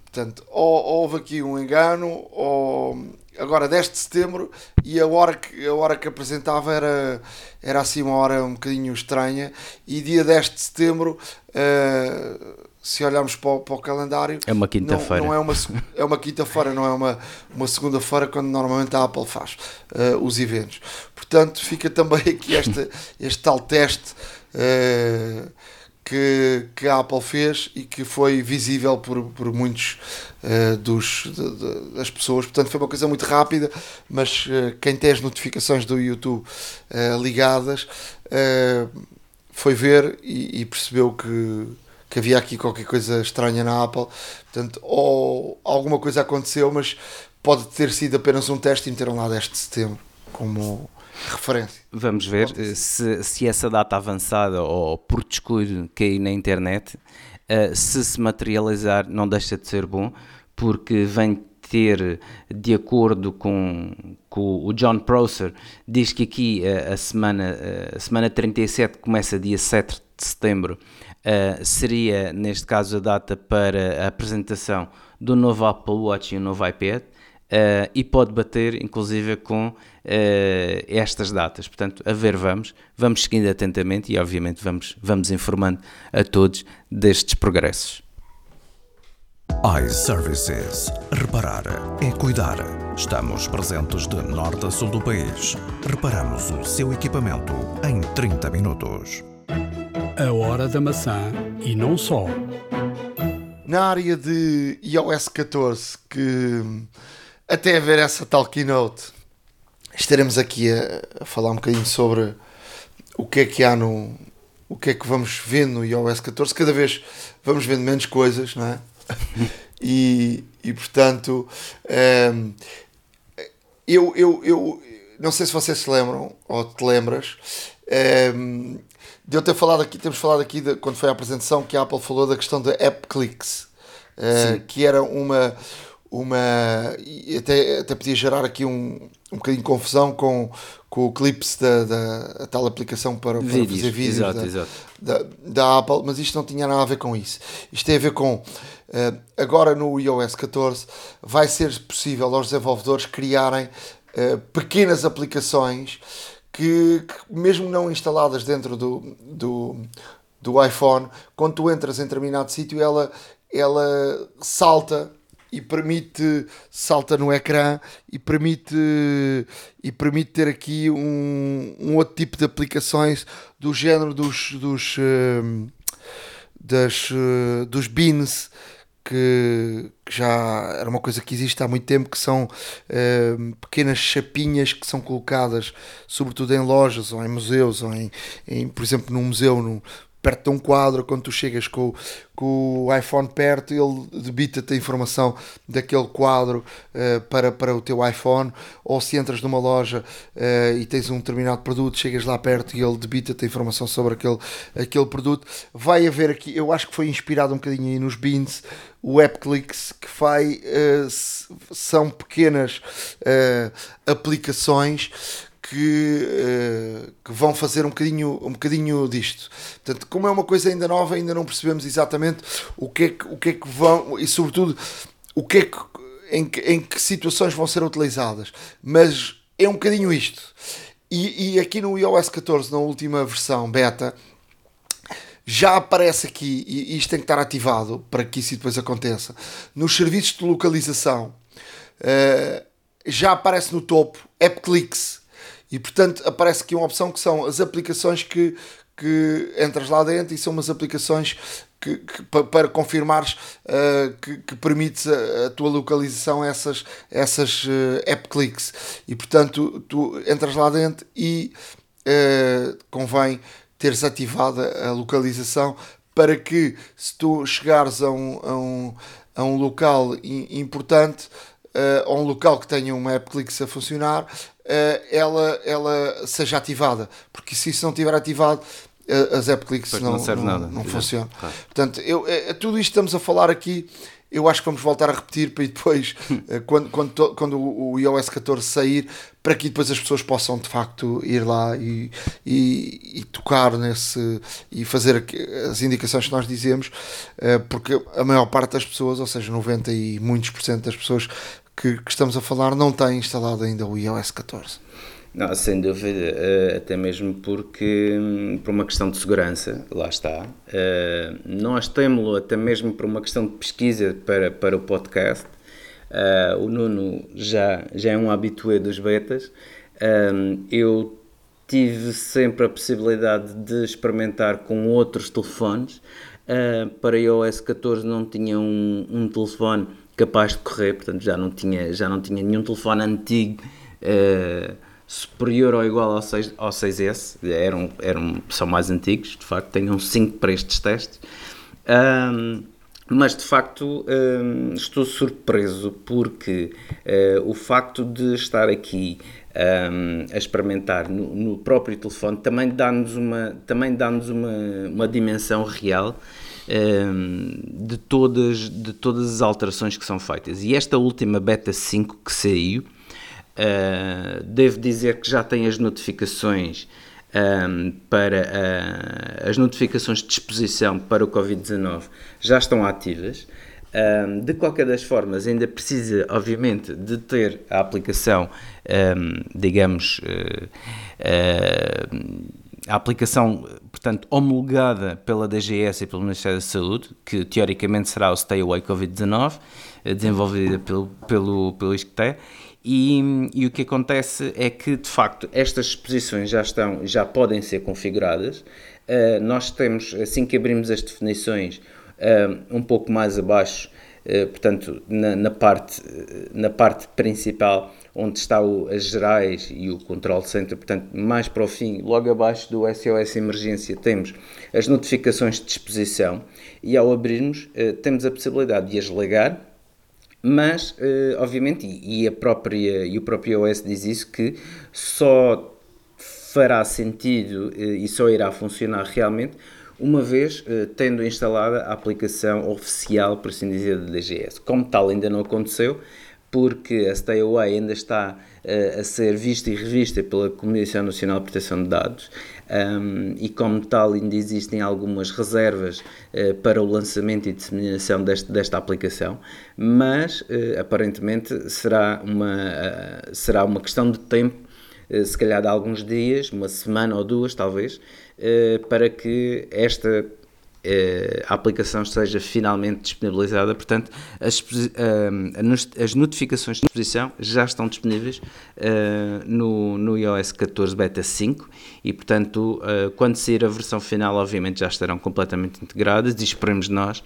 portanto, ou, ou houve aqui um engano, ou agora 10 de setembro e a hora que, a hora que apresentava era, era assim uma hora um bocadinho estranha e dia 10 de setembro uh, se olharmos para o, para o, calendário é uma quinta-feira. não, não, é uma é uma quinta-feira não é uma, uma segunda-feira quando normalmente a Apple faz uh, os eventos. Portanto fica também aqui este, este tal teste uh, que, que a Apple fez e que foi visível por, por muitos uh, dos, de, de, das pessoas. Portanto, foi uma coisa muito rápida, mas uh, quem tem as notificações do YouTube uh, ligadas foi ver e, e, percebeu que, que havia aqui qualquer coisa estranha na Apple. Portanto, ou alguma coisa aconteceu, mas pode ter sido apenas um teste e meteram lá 10 de setembro como referência. Vamos ver eh, se, se essa data avançada ou por descuido cair na internet, uh, se se materializar, não deixa de ser bom, porque vem ter, de acordo com, com o John Prosser, diz que aqui uh, a, semana, uh, a semana 37 começa dia 7 de setembro, seria neste caso a data para a apresentação do novo Apple Watch e o novo iPad. Uh, e pode bater inclusive com uh, estas datas. Portanto, a ver vamos, vamos seguindo atentamente e obviamente vamos, vamos informando a todos destes progressos. iServices. Reparar é cuidar. Estamos presentes de norte a sul do país. Reparamos o seu equipamento em 30 minutos. A hora da maçã e não só. Na área de iOS 14 que até ver essa tal keynote, estaremos aqui a, a, falar um bocadinho sobre o que é que há no. o que é que vamos vendo no iOS 14. Cada vez vamos vendo menos coisas, não é? e, e portanto, um, ehm, eu, eu, eu não sei se vocês se lembram ou te lembras. Um, ehm, de eu ter falado aqui, temos falado aqui de, quando foi a apresentação que a Apple falou da questão da App Clicks, uh, que era uma, uma. E até, até podia gerar aqui um, um bocadinho de confusão com, com o Clips da, da tal aplicação para, para vídeos, fazer vídeos exato, da, exato. Da, da, Apple, mas isto não tinha nada a ver com isso. Isto tem a ver com. Uh, agora no iOS 14 vai ser possível aos desenvolvedores criarem uh, pequenas aplicações que, que, mesmo não instaladas dentro do, do, do iPhone, quando tu entras em determinado sítio, ela, ela salta e permite salta no ecrã e permite e permite ter aqui um, um outro tipo de aplicações do género dos dos uh, das, uh, dos bins que, que, já era uma coisa que existe há muito tempo que são uh, pequenas chapinhas que são colocadas sobretudo em lojas ou em museus ou em, em por exemplo num museu no, perto de um quadro, quando tu chegas com, com o iPhone perto, ele debita-te a informação daquele quadro uh, para, para o teu iPhone, ou se entras numa loja uh, e tens um determinado produto, chegas lá perto e ele debita-te a informação sobre aquele, aquele produto. Vai haver aqui, eu acho que foi inspirado um bocadinho aí nos Beans, o AppClicks, que vai, uh, são pequenas aplicações que, uh, que, vão fazer um bocadinho, um bocadinho disto. Portanto, como é uma coisa ainda nova, ainda não percebemos exatamente o que é que, o que, é que vão e, sobretudo, o que é que, em, que, em que situações vão ser utilizadas. Mas é um bocadinho isto. E, e aqui no iOS 14, na última versão beta, já aparece aqui, e isto tem que estar ativado para que isso depois aconteça, nos serviços de localização, uh, já aparece no topo AppClicks e portanto aparece aqui uma opção que são as aplicações que, que entras lá dentro e são umas aplicações que, que para confirmares uh, que, que permites a, a, tua localização a essas, essas uh, app clicks. E portanto tu entras lá dentro e uh, convém teres ativada a localização para que se tu chegares a um, a um, a um local importante uh, a um local que tenha uma app clicks a funcionar ela, ela seja ativada. Porque se isso não estiver ativado, uh, as app clicks não, não, não, nada. não funcionam. Claro. Portanto, eu, é, tudo isto estamos a falar aqui. Eu acho que vamos voltar a repetir para depois, quando, quando, quando o iOS 14 sair, para que depois as pessoas possam de facto ir lá e, e, e tocar nesse e fazer as indicações que nós dizemos, porque a maior parte das pessoas, ou seja, 90 e muitos por cento das pessoas que, que estamos a falar não tem instalado ainda o iOS 14. Não, sem dúvida, eh, até mesmo porque, hum, por uma questão de segurança, lá está. Eh, nós temos-lo até mesmo por uma questão de pesquisa para, para o podcast. Eh, o Nuno já, já é um habitué dos betas. Eu tive sempre a possibilidade de experimentar com outros telefones. Para iOS 14 não tinha um, um telefone capaz de correr, portanto já não tinha, já não tinha nenhum telefone antigo uh, superior ou igual ao, 6, ao 6S, eram, eram, são mais antigos, de facto, tenho um 5 para estes testes. Um, mas de facto um, estou surpreso porque uh, o facto de estar aqui um, a experimentar no, no, próprio telefone também dá-nos uma, também dá uma, uma dimensão real Ehm, de, todas, de todas as alterações que são feitas. E esta última beta 5 que saiu, uh, devo dizer que já tem as notificações um, ehm, para uh, as notificações de exposição para o Covid-19 já estão ativas. Um, ehm, de qualquer das formas, ainda precisa, obviamente, de ter a aplicação, um, digamos, uh, uh, a aplicação, portanto, homologada pela DGS e pelo Ministério da Saúde, que teoricamente será o Stay Away Covid-19, eh, desenvolvida pelo, pelo, pelo ISCTE, e, e, o que acontece é que, de facto, estas exposições já estão, já podem ser configuradas. Uh, nós temos, assim que abrimos as definições, uh, um pouco mais abaixo, uh, portanto, na, na, parte, na parte principal, onde está o, as gerais e o control center, portanto, mais para o fim, logo abaixo do SOS emergência, temos as notificações de disposição e ao abrirmos eh, temos a possibilidade de as ligar, mas, eh, obviamente, e, a própria, e o próprio OS diz isso, que só fará sentido eh, e só irá funcionar realmente uma vez tendo instalada a aplicação oficial, por assim dizer, da DGS. Como tal, ainda não aconteceu, porque a Stay Away ainda está uh, a ser vista e revista pela Comissão Nacional de Proteção de Dados um, e, como tal, ainda existem algumas reservas uh, para o lançamento e disseminação deste, desta aplicação, mas uh, aparentemente será uma, será uma questão de tempo. Se calhar de alguns dias, uma semana ou duas, talvez, para que esta a aplicação esteja finalmente disponibilizada. Portanto, as, eh, as notificações de exposição já estão disponíveis eh, no, no iOS 14 Beta 5 e, portanto, quando sair a versão final, obviamente já estarão completamente integradas e esperemos nós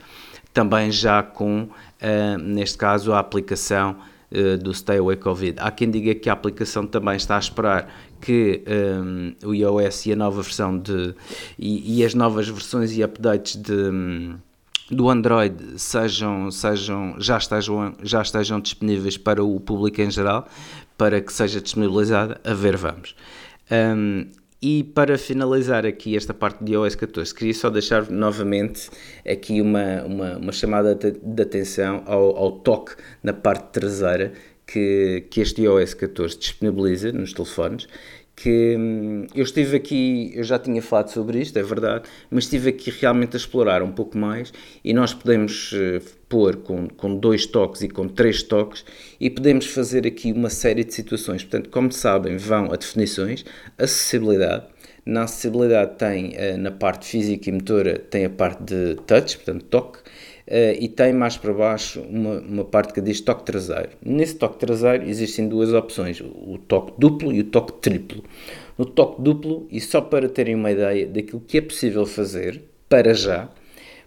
também já com, neste caso, a aplicação do Stay Away Covid. Há quem diga que a aplicação também está a esperar que um, o iOS e a nova versão de e, e as novas versões e updates de do Android sejam, sejam, já, estejam, já estejam disponíveis para o público em geral, para que seja disponibilizada, a ver vamos. Um, e para finalizar aqui esta parte de iOS 14, queria só deixar novamente aqui uma, uma, uma chamada de, atenção ao, ao, toque na parte traseira que, que este iOS 14 disponibiliza nos telefones que hum, eu estive aqui, eu já tinha falado sobre isto, é verdade, mas estive aqui realmente a explorar um pouco mais e nós podemos uh, pôr com, com dois toques e com três toques e podemos fazer aqui uma série de situações. Portanto, como sabem, vão a definições, acessibilidade. Na acessibilidade tem, uh, na parte física e motora, tem a parte de touch, portanto toque, e tem mais para baixo uma, uma parte que diz toque traseiro. Nesse toque traseiro existem duas opções, o toque duplo e o toque triplo. No toque duplo, e só para terem uma ideia daquilo que é possível fazer, para já,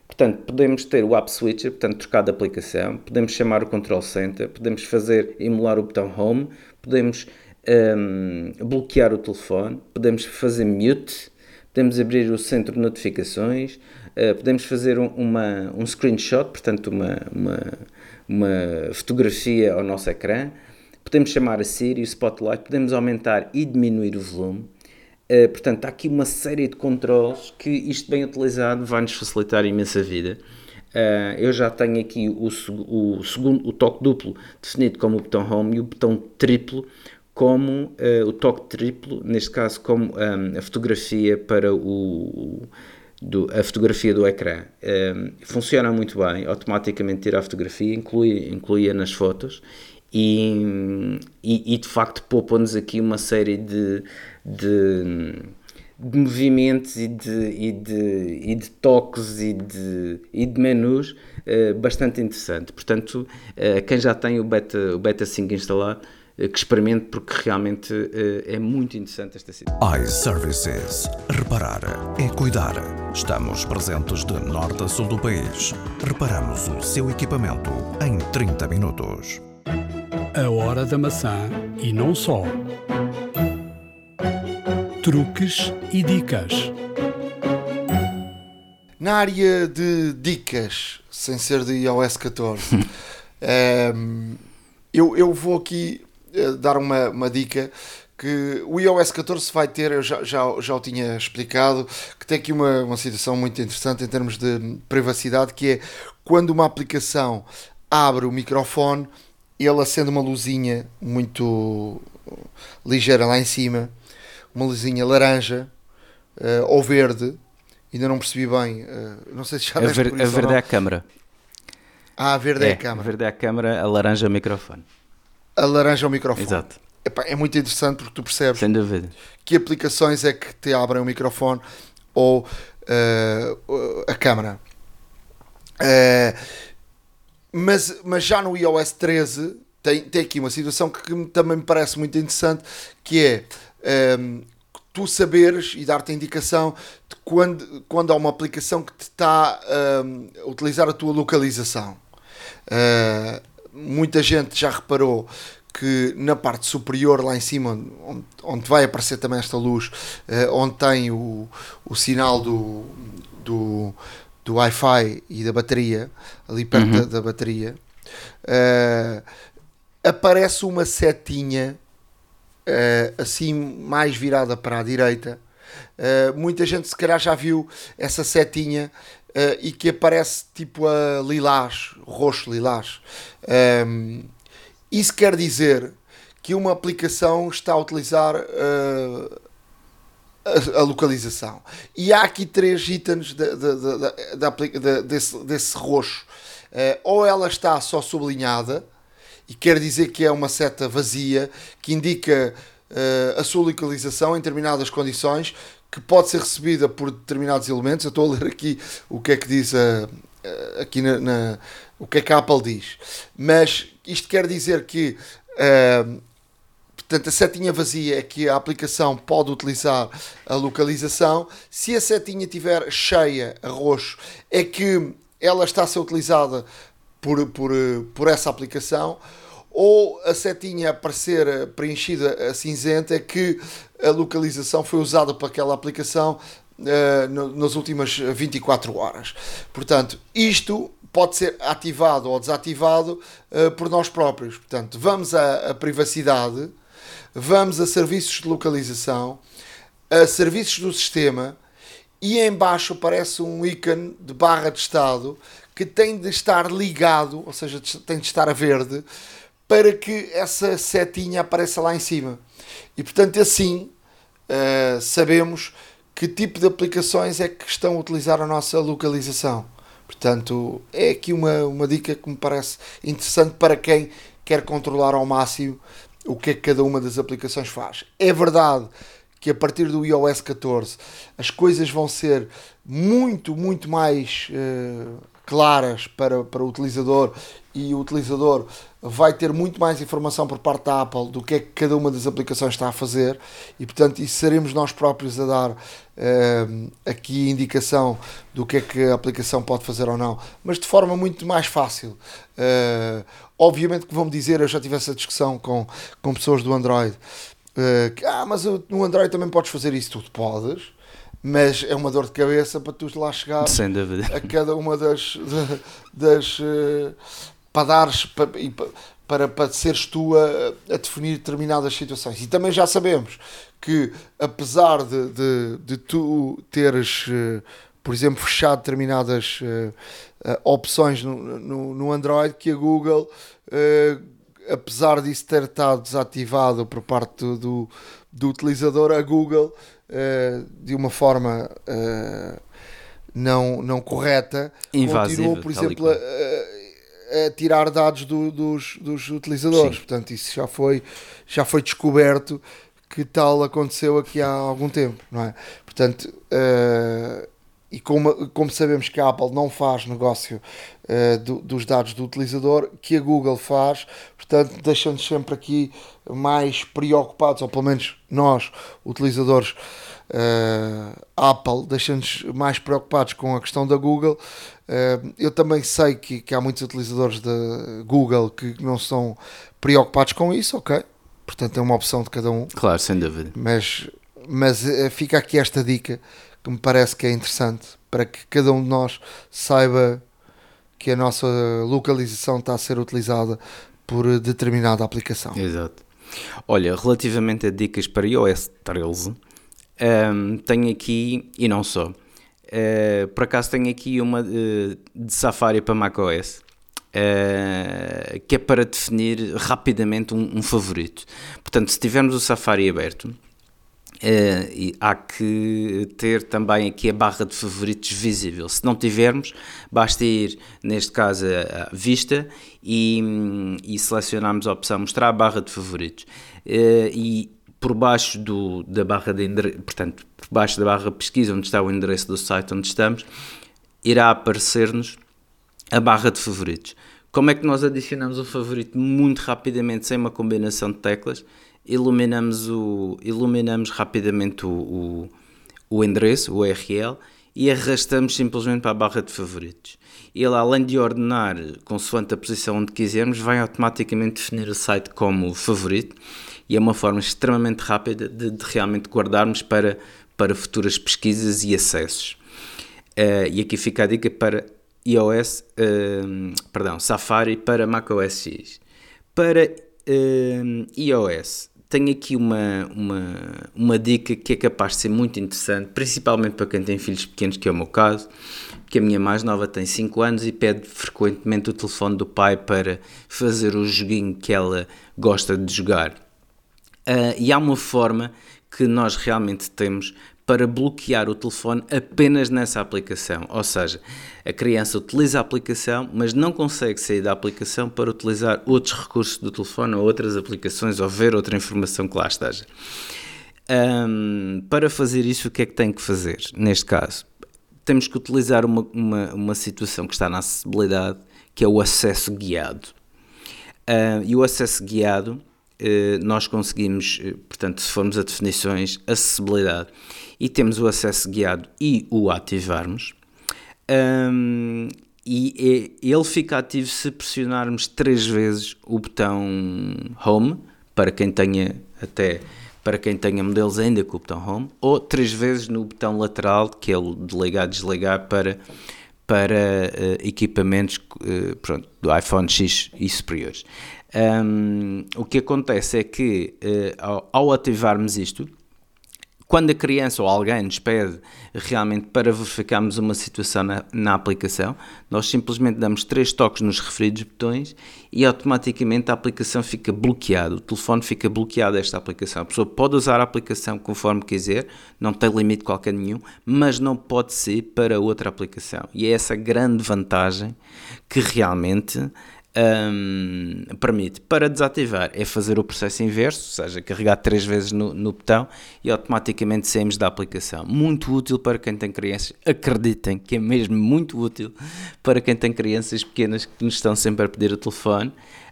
portanto, podemos ter o app switcher, portanto, trocar de aplicação, podemos chamar o control center, podemos fazer, emular o botão home, podemos um, ehm, bloquear o telefone, podemos fazer mute, podemos abrir o centro de notificações, eh, podemos fazer um, uma, um screenshot, portanto, uma, uma, uma fotografia ao nosso ecrã. Podemos chamar a Siri, o Spotlight, podemos aumentar e diminuir o volume. Uh, portanto, há aqui uma série de controles que isto bem utilizado vai nos facilitar imensa vida. Uh, eu já tenho aqui o, o, segundo, o toque duplo definido como o botão Home e o botão triplo como uh, o toque triplo, neste caso como um, a fotografia para o, do, a fotografia do ecrã. Um, funciona muito bem, automaticamente tira a fotografia, inclui, inclui-a nas fotos e, e, e de facto poupa-nos aqui uma série de, de, de movimentos e de, e, de, e de toques e de, e de menus uh, bastante interessante. Portanto, uh, quem já tem o Beta, o Beta 5 instalado, eh, que experimente porque realmente é muito interessante esta situação. iServices. Reparar é cuidar. Estamos presentes de norte a sul do país. Reparamos o seu equipamento em 30 minutos. A hora da maçã e não só. Truques e dicas. Na área de dicas, sem ser de iOS 14, um, ehm, eu, eu vou aqui eh, dar uma, uma dica que o iOS 14 vai ter, eu já, já, já o tinha explicado, que tem aqui uma, uma situação muito interessante em termos de privacidade, que é quando uma aplicação abre o microfone, ele acende uma luzinha muito ligeira lá em cima, uma luzinha laranja uh, ou verde, ainda não percebi bem, uh, não sei se já a, ver, a verde é a câmera. Ah, a verde é, é a câmera. A verde é a câmera, a laranja é o microfone a laranja ao microfone. Exato. Epá, é muito interessante porque tu percebes que aplicações é que te abrem o microfone ou uh, a câmera. Uh, mas, mas já no iOS 13 tem, tem aqui uma situação que, que também me parece muito interessante que é um, ehm, tu saberes e dar-te a indicação de quando, quando há uma aplicação que te está um, ehm, a utilizar a tua localização. Uh, muita gente já reparou que na parte superior, lá em cima, onde, onde vai aparecer também esta luz, uh, onde tem o, o sinal do, do, do Wi-Fi e da bateria, ali perto uhum. da, da, bateria, uh, aparece uma setinha uh, assim mais virada para a direita. muita gente se calhar já viu essa setinha uh, e que aparece tipo a lilás, roxo lilás. Um, ehm, isso quer dizer que uma aplicação está a utilizar uh, a, a, localização. E há aqui três itens de, de, de, desse, desse roxo. Uh, ou ela está só sublinhada, e quer dizer que é uma seta vazia que indica uh, a sua localização em determinadas condições, que pode ser recebida por determinados elementos. Eu estou a ler aqui o que é que diz a, aqui na, na, o que é que a Apple diz, mas isto quer dizer que uh, portanto a setinha vazia é que a aplicação pode utilizar a localização. Se a setinha estiver cheia a roxo, é que ela está a ser utilizada por, por, por essa aplicação ou a setinha aparecer preenchida a cinzenta é que a localização foi usada para aquela aplicação uh, nas últimas 24 horas. Portanto, isto pode ser ativado ou desativado uh, por nós próprios. Portanto, vamos à, à, privacidade, vamos a serviços de localização, a serviços do sistema e em baixo aparece um ícone de barra de estado que tem de estar ligado, ou seja, tem de estar a verde, para que essa setinha apareça lá em cima. E portanto, assim uh, sabemos que tipo de aplicações é que estão a utilizar a nossa localização. Portanto, é aqui uma, uma dica que me parece interessante para quem quer controlar ao máximo o que é que cada uma das aplicações faz. É verdade que a partir do iOS 14 as coisas vão ser muito, muito mais uh, claras para, para o utilizador e o utilizador vai ter muito mais informação por parte da Apple do que é que cada uma das aplicações está a fazer e portanto isso seremos nós próprios a dar uh, aqui indicação do que é que a aplicação pode fazer ou não, mas de forma muito mais fácil. Uh, obviamente que vão-me dizer, eu já tive essa discussão com, com pessoas do Android, uh, que ah, mas no Android também podes fazer isso, tudo podes mas é uma dor de cabeça para tu lá chegar a cada uma das, das para dares para, para, para seres tu a, a, definir determinadas situações. E também já sabemos que apesar de, de, de tu teres, uh, por exemplo, fechado determinadas uh, opções no, no, no, Android, que a Google, apesar disso ter estado desativado por parte do, do, do utilizador, a Google de uma forma não, não correta, Invasiva, continuou, por exemplo, a, a, tirar dados do, dos, dos utilizadores. Sim. Portanto, isso já foi, já foi descoberto que tal aconteceu aqui há algum tempo, não é? Portanto, uh, e como, como sabemos que a Apple não faz negócio uh, do, dos dados do utilizador, que a Google faz, portanto, deixando sempre aqui mais preocupados, ou pelo menos nós, utilizadores uh, Apple, deixando-nos mais preocupados com a questão da Google. Uh, eu também sei que, que há muitos utilizadores da Google que não são preocupados com isso, ok? Portanto, é uma opção de cada um. Claro, sem dúvida. Mas, mas fica aqui esta dica que me parece que é interessante para que cada um de nós saiba que a nossa localização está a ser utilizada por determinada aplicação. Exato. Olha, relativamente a dicas para iOS 13, um, tenho aqui, e não só, uh, por acaso tenho aqui uma uh, de Safari para macOS, uh, que é para definir rapidamente um, um favorito. Portanto, se tivermos o Safari aberto, Uh, há que ter também aqui a barra de favoritos visível. Se não tivermos, basta ir, neste caso, a vista e, e selecionarmos a opção mostrar a barra de favoritos. Uh, e por baixo do, da barra de portanto, por baixo da barra pesquisa, onde está o endereço do site onde estamos, irá aparecer-nos a barra de favoritos. Como é que nós adicionamos o favorito muito rapidamente, sem uma combinação de teclas? iluminamos, o, iluminamos rapidamente o, o, o endereço, o URL, e arrastamos simplesmente para a barra de favoritos. Ele, além de ordenar consoante a posição onde quisermos, vai automaticamente definir o site como favorito e é uma forma extremamente rápida de, de realmente guardarmos para, para futuras pesquisas e acessos. Uh, e aqui fica a dica para iOS, uh, perdão, Safari para macOS X. Para uh, iOS, tenho aqui uma, uma, uma dica que é capaz de ser muito interessante, principalmente para quem tem filhos pequenos, que é o meu caso, que a minha mais nova tem 5 anos e pede frequentemente o telefone do pai para fazer o joguinho que ela gosta de jogar. Uh, e há uma forma que nós realmente temos para bloquear o telefone apenas nessa aplicação. Ou seja, a criança utiliza a aplicação, mas não consegue sair da aplicação para utilizar outros recursos do telefone ou outras aplicações ou ver outra informação que lá esteja. Um, para fazer isso, o que é que tem que fazer? Neste caso, temos que utilizar uma, uma, uma situação que está na acessibilidade, que é o acesso guiado. Uh, e o acesso guiado, nós conseguimos, uh, portanto, se formos a definições, acessibilidade e temos o acesso guiado e o ativarmos. Um, e ele fica ativo se pressionarmos três vezes o botão Home, para quem tenha até para quem tenha modelos ainda com o botão Home, ou três vezes no botão lateral, que é o de ligar desligar para, para uh, equipamentos uh, pronto, do iPhone X e superiores. Um, o que acontece é que uh, ao, ao ativarmos isto, quando a criança ou alguém nos pede realmente para verificarmos uma situação na, na, aplicação, nós simplesmente damos três toques nos referidos botões e automaticamente a aplicação fica bloqueada, o telefone fica bloqueado esta aplicação. A pessoa pode usar a aplicação conforme quiser, não tem limite qualquer nenhum, mas não pode ser para outra aplicação. E é essa grande vantagem que realmente um, permite. Para desativar é fazer o processo inverso, ou seja, carregar três vezes no, no, botão e automaticamente saímos da aplicação. Muito útil para quem tem crianças, acreditem que é mesmo muito útil para quem tem crianças pequenas que nos estão sempre a pedir o telefone.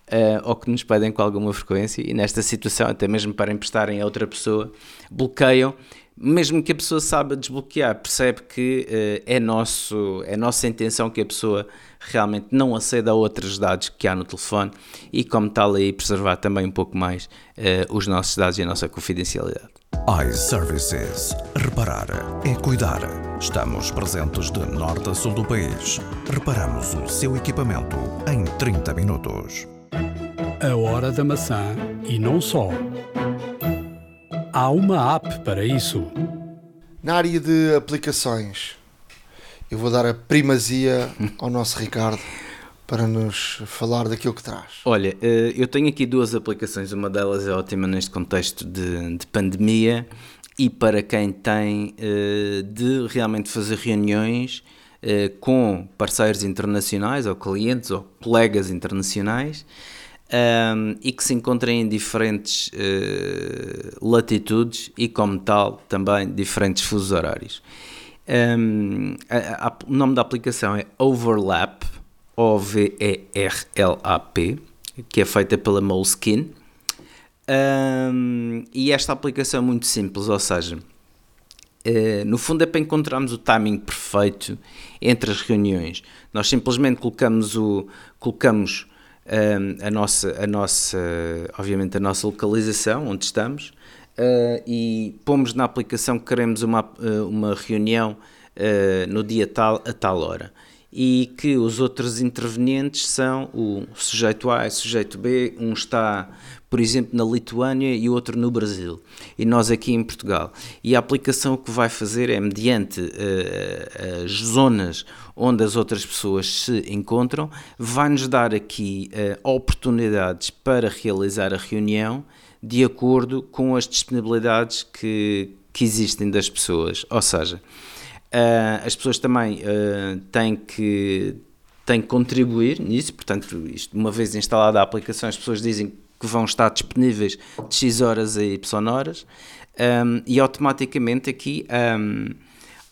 Uh, ou que nos pedem com alguma frequência e nesta situação, até mesmo para emprestarem a outra pessoa, bloqueiam mesmo que a pessoa saiba desbloquear, percebe que uh, é, nosso, é nossa intenção que a pessoa realmente não aceda a outros dados que há no telefone e, como tal, aí preservar também um pouco mais uh, os nossos dados e a nossa confidencialidade. iServices. Reparar é cuidar. Estamos presentes de norte a sul do país. Reparamos o seu equipamento em 30 minutos. A hora da maçã e não só. Há uma app para isso. Na área de aplicações, eu vou dar a primazia ao nosso Ricardo para nos falar daquilo que traz. Olha, eh, eu tenho aqui duas aplicações, uma delas é ótima neste contexto de, de pandemia e para quem tem eh, de realmente fazer reuniões eh, com parceiros internacionais ou clientes ou colegas internacionais um, e que se encontrem em diferentes uh, latitudes e, como tal, também diferentes fusos horários. Um, a, a, o nome da aplicação é Overlap, O-V-E-R-L-A-P, que é feita pela Moleskine. Um, e esta aplicação é muito simples, ou seja, uh, no fundo é para encontrarmos o timing perfeito entre as reuniões. Nós simplesmente colocamos o colocamos a, nossa, a nossa, obviamente a nossa localização, onde estamos, uh, e pomos na aplicação que queremos uma, uh, uma reunião uh, no dia tal, a tal hora. E que os outros intervenientes são o sujeito A e o sujeito B, um está por exemplo, na Lituânia e outro no Brasil, e nós aqui em Portugal. E a aplicação que vai fazer é, mediante uh, as zonas onde as outras pessoas se encontram, vai-nos dar aqui uh, oportunidades para realizar a reunião de acordo com as disponibilidades que, que existem das pessoas. Ou seja, uh, as pessoas também têm que têm que contribuir nisso, portanto, isto, uma vez instalada a aplicação, as pessoas dizem que vão estar disponíveis de X horas a Y horas um, e automaticamente aqui um,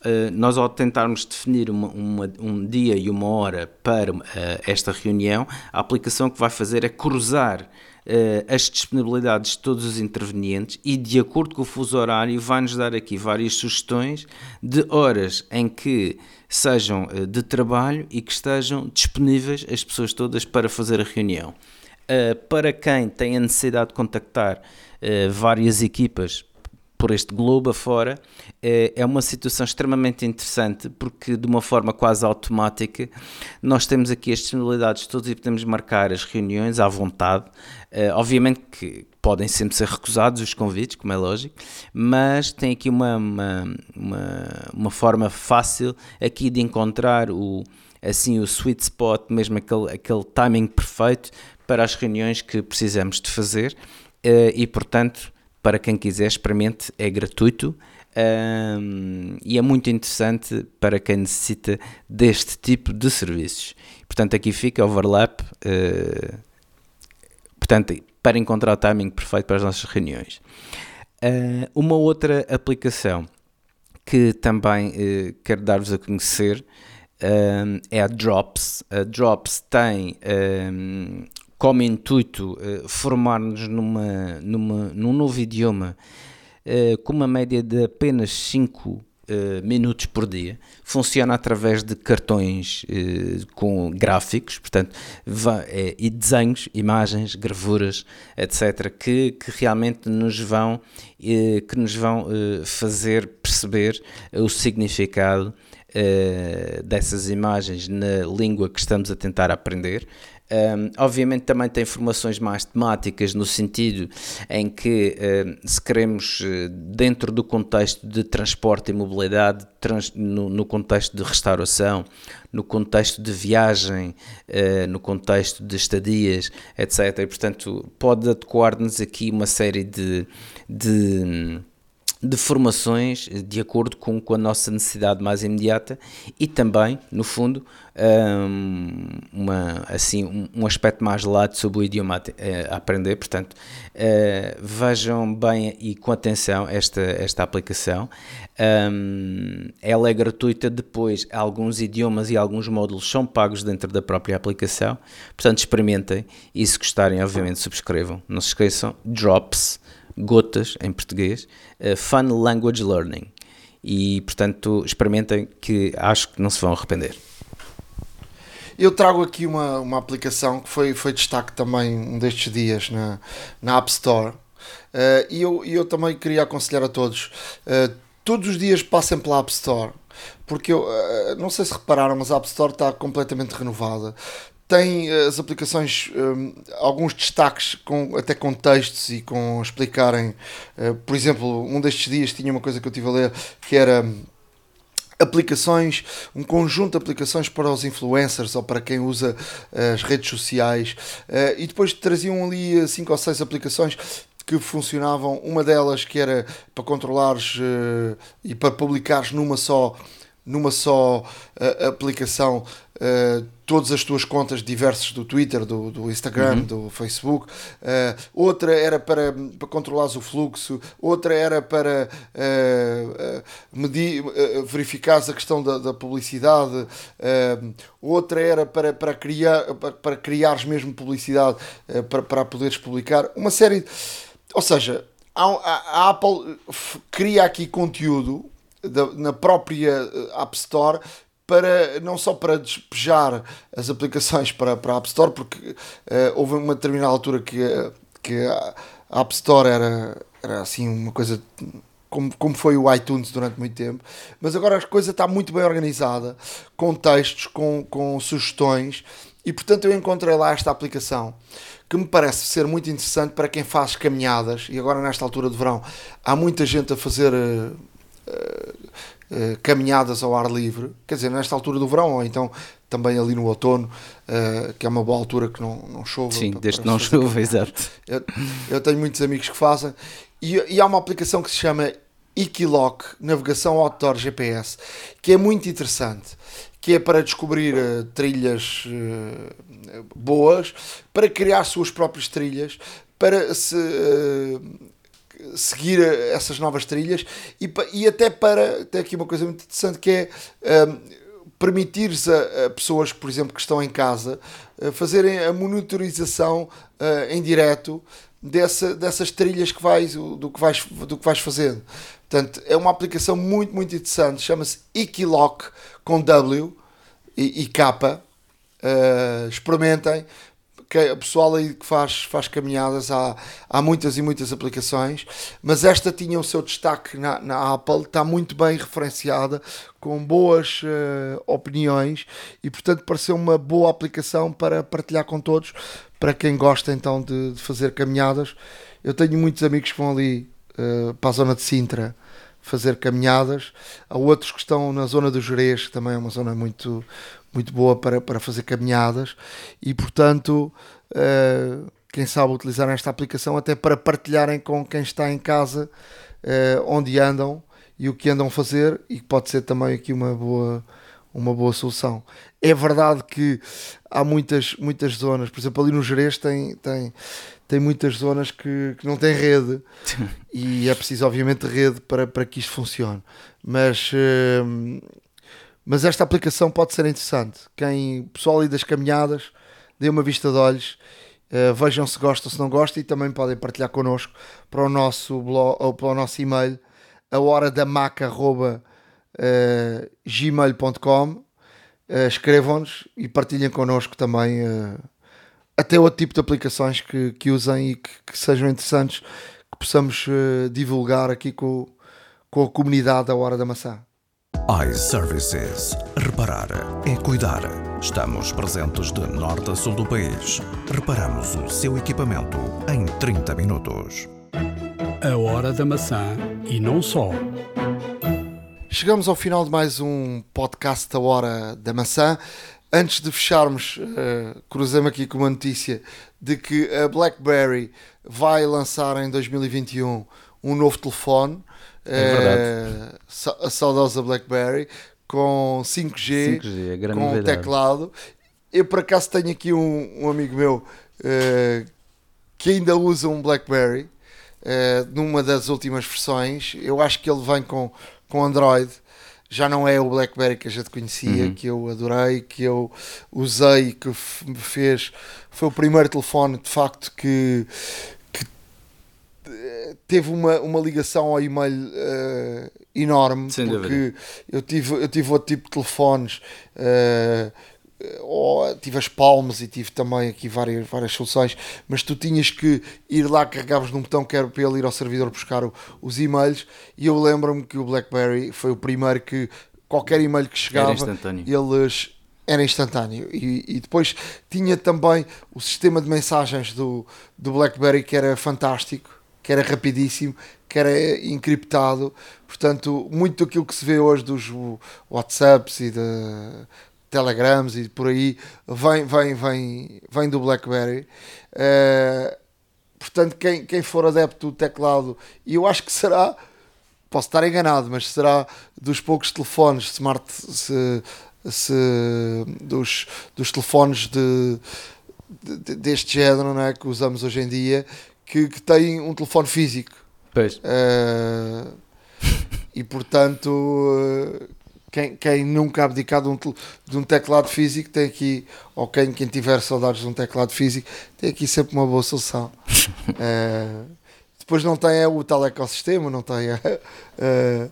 uh, nós ao tentarmos definir uma, uma, um dia e uma hora para uh, esta reunião, a aplicação que vai fazer é cruzar uh, as disponibilidades de todos os intervenientes e de acordo com o fuso horário vai-nos dar aqui várias sugestões de horas em que sejam de trabalho e que estejam disponíveis as pessoas todas para fazer a reunião. Uh, para quem tem a necessidade de contactar uh, várias equipas por este globo afora, uh, é uma situação extremamente interessante porque, de uma forma quase automática, nós temos aqui as disponibilidades todas e podemos marcar as reuniões à vontade. obviamente que podem sempre ser recusados os convites, como é lógico, mas tem aqui uma, uma, uma, uma forma fácil aqui de encontrar o assim o sweet spot, mesmo aquele, aquele timing perfeito para as reuniões que precisamos de fazer uh, e, portanto, para quem quiser, experimente, é gratuito. E é muito interessante para quem necessita deste tipo de serviços. Portanto, aqui fica overlap, uh, portanto, para encontrar o timing perfeito para as nossas reuniões. Uh, uma outra aplicação que também quero dar-vos a conhecer é a Drops. A Drops tem como intuito uh, formar-nos numa, numa, num novo idioma uh, com uma média de apenas 5 uh, minutos por dia. Funciona através de cartões com gráficos, portanto, é, e desenhos, imagens, gravuras, etc., que, que realmente nos vão, que nos vão fazer perceber o significado dessas imagens na língua que estamos a tentar aprender. Um, obviamente também tem formações mais temáticas no sentido em que uh, se queremos uh, dentro do contexto de transporte e mobilidade, trans, no, no, contexto de restauração, no contexto de viagem, uh, no contexto de estadias, etc. E portanto pode adequar-nos aqui uma série de, de de formações de acordo com, com a nossa necessidade mais imediata e também, no fundo, um, uma, assim, um, um, aspecto mais lato sobre o idioma a, eh, a aprender. Portanto, uh, vejam bem e com atenção esta, esta aplicação. Um, ela é gratuita, depois alguns idiomas e alguns módulos são pagos dentro da própria aplicação. Portanto, experimentem e se gostarem, obviamente, subscrevam. Não se esqueçam, Drops gotas em português, uh, Fun Language Learning. E portanto experimentem que acho que não se vão arrepender. Eu trago aqui uma, uma aplicação que foi, foi destaque também um destes dias na, na App Store. Uh, e eu, eu também queria aconselhar a todos: uh, todos os dias passem pela App Store porque eu não sei se repararam, mas a App Store está completamente renovada tem eh, as aplicações um, alguns destaques com, até com textos e com explicarem uh, por exemplo um destes dias tinha uma coisa que eu tive a ler que era hum, aplicações, um conjunto de aplicações para os influencers ou para quem usa uh, as redes sociais e depois traziam ali cinco ou seis aplicações que funcionavam, uma delas que era para controlares e para publicares numa só numa só aplicação todas as tuas contas diversas do Twitter, do, do Instagram, uhum. do Facebook. Uh, outra era para, para controlares o fluxo, outra era para medir, verificares a questão da, da publicidade, outra era para, para, criar, para, para criares mesmo publicidade para, para poderes publicar. Uma série. Ou seja, a, a Apple cria aqui conteúdo da, na própria App Store para não só para despejar as aplicações para, para a App Store, porque uh, houve uma determinada altura que, que a App Store era, era assim uma coisa como, como foi o iTunes durante muito tempo, mas agora a coisa está muito bem organizada, com textos, com, com sugestões, e portanto eu encontrei lá esta aplicação que me parece ser muito interessante para quem faz caminhadas, e agora nesta altura do verão há muita gente a fazer. Uh, uh, caminhadas ao ar livre, quer dizer, nesta altura do verão, ou então também ali no outono, uh, que é uma boa altura que não, não chove. Sim, para, desde que não chove, exato. Eu, eu, tenho muitos amigos que fazem, e, e há uma aplicação que se chama Equilock, navegação outdoor GPS, que é muito interessante, que é para descobrir uh, trilhas uh, boas, para criar suas próprias trilhas, para se uh, seguir essas novas trilhas e, e até para, tem aqui uma coisa muito interessante que é um, permitir-se a, a, pessoas, por exemplo, que estão em casa, uh, fazerem a monitorização uh, em direto dessa, dessas trilhas que vais, do, que vais, do que vais fazendo. Portanto, é uma aplicação muito, muito interessante, chama-se Equilock com W e, e K. Uh, experimentem, que o pessoal aí que faz, faz caminhadas, há, há muitas e muitas aplicações, mas esta tinha o seu destaque na, na Apple, está muito bem referenciada, com boas uh, opiniões e, portanto, pareceu uma boa aplicação para partilhar com todos, para quem gosta então de, de fazer caminhadas. Eu tenho muitos amigos que vão ali uh, para a zona de Sintra fazer caminhadas, há outros que estão na zona do Jerez, que também é uma zona muito, muito boa para, para fazer caminhadas e, portanto, uh, quem sabe utilizar esta aplicação até para partilharem com quem está em casa uh, onde andam e o que andam a fazer e pode ser também aqui uma boa uma boa solução. É verdade que há muitas, muitas zonas, por exemplo, ali no Jerez tem, tem, tem muitas zonas que, que não têm rede e é preciso, obviamente, rede para, para que isto funcione. Mas uh, mas esta aplicação pode ser interessante. Quem, pessoal ali das caminhadas, dê uma vista de olhos, uh, vejam se gostam, se não gostam e também podem partilhar connosco para o nosso blog ou para o nosso e-mail, a hora da maca arroba uh, gmail.com. Uh, Escrevam-nos e partilhem connosco também até outro tipo de aplicações que, que usem e que, que sejam interessantes, que possamos divulgar aqui com, com a comunidade da Hora da Maçã iServices. Reparar é cuidar. Estamos presentes de norte a sul do país. Reparamos o seu equipamento em 30 minutos. A Hora da Maçã e não só. Chegamos ao final de mais um podcast da Hora da Maçã. Antes de fecharmos, uh, cruzei-me aqui com uma notícia de que a BlackBerry vai lançar em 2021 um novo telefone é verdade. a saudosa BlackBerry com 5G, 5G com novidade. teclado. Eu por acaso tenho aqui um, um amigo meu uh, que ainda usa um BlackBerry uh, numa das últimas versões. Eu acho que ele vem com, com Android. Já não é o BlackBerry que a gente conhecia, uhum. que eu adorei, que eu usei, que me fez. Foi o primeiro telefone de facto que, teve uma, uma ligação ao e-mail uh, enorme Sem porque dúvida. eu tive, eu tive outro tipo de telefones uh, ou, tive as palmas e tive também aqui várias, várias soluções, mas tu tinhas que ir lá, carregavas num botão que era para ele ir ao servidor buscar o, os e-mails e eu lembro-me que o BlackBerry foi o primeiro que qualquer e-mail que chegava, eles era instantâneo e, e, depois tinha também o sistema de mensagens do, do BlackBerry que era fantástico que era rapidíssimo, que era encriptado. Portanto, muito daquilo que se vê hoje dos WhatsApps e de Telegrams e por aí vem, vem, vem, vem do BlackBerry. Uh, portanto, quem, quem for adepto do teclado, e eu acho que será, posso estar enganado, mas será dos poucos telefones smart, se, se, dos, dos telefones de, de, deste género não é, que usamos hoje em dia que, que tem um telefone físico. Pois. Uh, e portanto, uh, quem, quem nunca ha abdicado um, de um teclado físico tem aqui, ou quem, quem tiver saudades de um teclado físico, tem aqui sempre uma boa solução. uh, depois não tem é, o tal ecossistema, não tem é,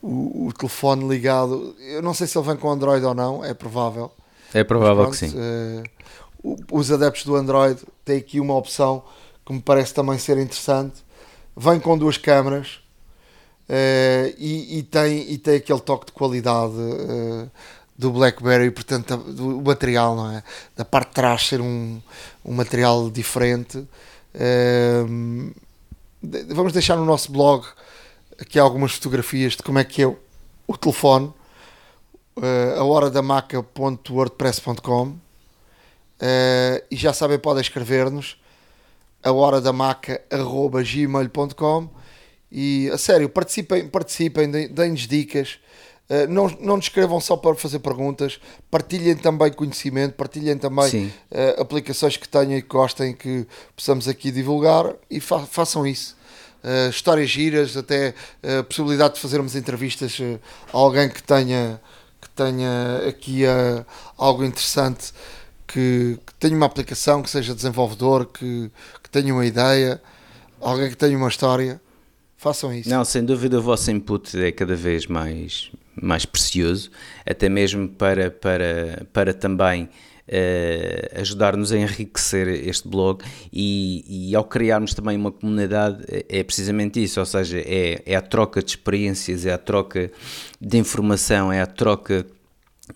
o, o, telefone ligado. Eu não sei se ele vem com Android ou não, é provável. É provável pronto, que sim. os adeptos do Android têm aqui uma opção que me parece também ser interessante. Vem com duas câmaras uh, e, e, tem, e tem aquele toque de qualidade uh, do BlackBerry, portanto, do material, não é? Da parte de trás ser um, um material diferente. Uh, vamos deixar no nosso blog aqui algumas fotografias de como é que é o, o telefone. Uh, a hora da maca.wordpress.com uh, e já sabem, podem escrever-nos a hora da maca gmail.com e a sério, participem, participem, deem-nos dicas. Uh, não, não nos escrevam só para fazer perguntas, partilhem também conhecimento, partilhem também uh, aplicações que tenham e que gostem que possamos aqui divulgar e fa façam isso. Uh, histórias giras, até a possibilidade de fazermos entrevistas a alguém que tenha, que tenha aqui algo interessante, que, que tenha uma aplicação, que seja desenvolvedor, que, tenha uma ideia, alguém que tenha uma história, façam isso. Não, sem dúvida o vosso input é cada vez mais, mais precioso, até mesmo para, para, para também Uh, ajudar-nos a enriquecer este blog e, e, ao criarmos também uma comunidade é, é precisamente isso, ou seja, é, é a troca de experiências, é a troca de informação, é a troca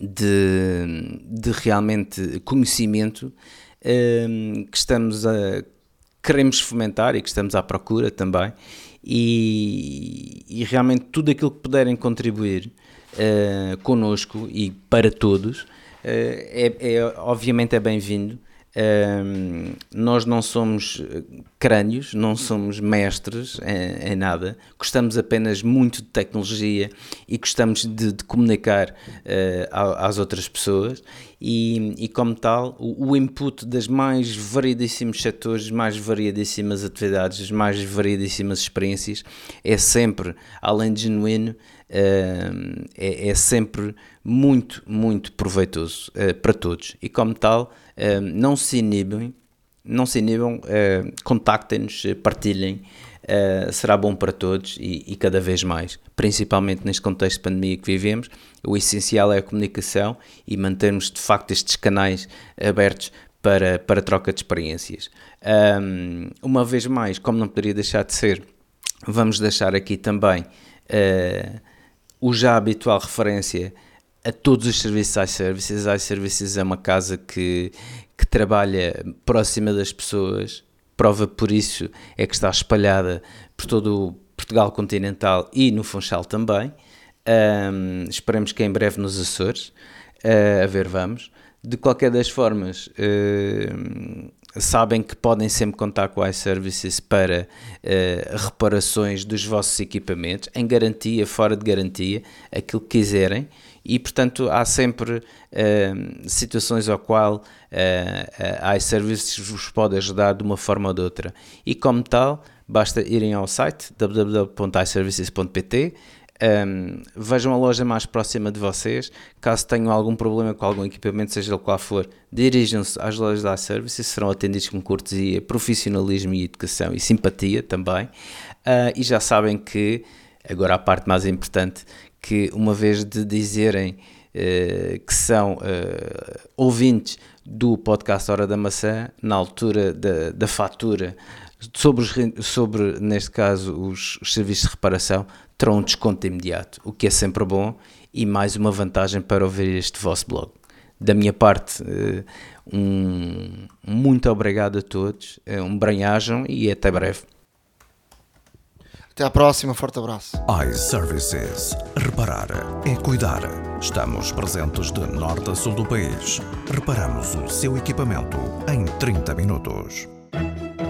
de, de realmente conhecimento uh, que estamos a queremos fomentar e que estamos à procura também. E, e realmente tudo aquilo que puderem contribuir uh, connosco e para todos uh, é, é, obviamente é bem-vindo um, nós não somos crânios, não somos mestres em, em, nada, gostamos apenas muito de tecnologia e gostamos de, de comunicar uh, às outras pessoas. E, e como tal, o, o, input das mais variedíssimos setores, mais variedíssimas atividades, mais variedíssimas experiências é sempre, além de genuíno, é, é, sempre muito, muito proveitoso uh, para todos e como tal, não se inibem, não se inibam, uh, contactem-nos, partilhem, uh, será bom para todos e, e, cada vez mais, principalmente neste contexto de pandemia que vivemos. O essencial é a comunicação e mantermos de facto estes canais abertos para, para troca de experiências. Um, uma vez mais, como não poderia deixar de ser, vamos deixar aqui também uh, o já habitual referência a todos os serviços iServices. iServices é uma casa que, que trabalha próxima das pessoas, prova por isso é que está espalhada por todo o Portugal continental e no Funchal também. Um, esperemos que em breve nos Açores, uh, a ver vamos. De qualquer das formas, uh, sabem que podem sempre contar com a iServices para uh, reparações dos vossos equipamentos, em garantia, fora de garantia, aquilo que quiserem, e portanto há sempre uh, situações ao qual uh, a iServices vos pode ajudar de uma forma ou de outra. E como tal, basta irem ao site www.iservices.pt um, vejam a loja mais próxima de vocês. Caso tenham algum problema com algum equipamento, seja qual for, dirijam-se às lojas da iServices, serão atendidos com cortesia, profissionalismo e educação e simpatia também. Uh, e já sabem que, agora a parte mais importante, que uma vez de dizerem uh, que são uh, ouvintes do podcast Hora da Maçã, na altura da, da fatura sobre, os, sobre, neste caso, os, os, serviços de reparação, terão um desconto imediato, o que é sempre bom e mais uma vantagem para ouvir este vosso blog. Da minha parte, eh, um muito obrigado a todos, eh, um bem-ajam e até breve. Até à próxima, forte abraço. iServices. Reparar é cuidar. Estamos presentes de norte a sul do país. Reparamos o seu equipamento em 30 minutos.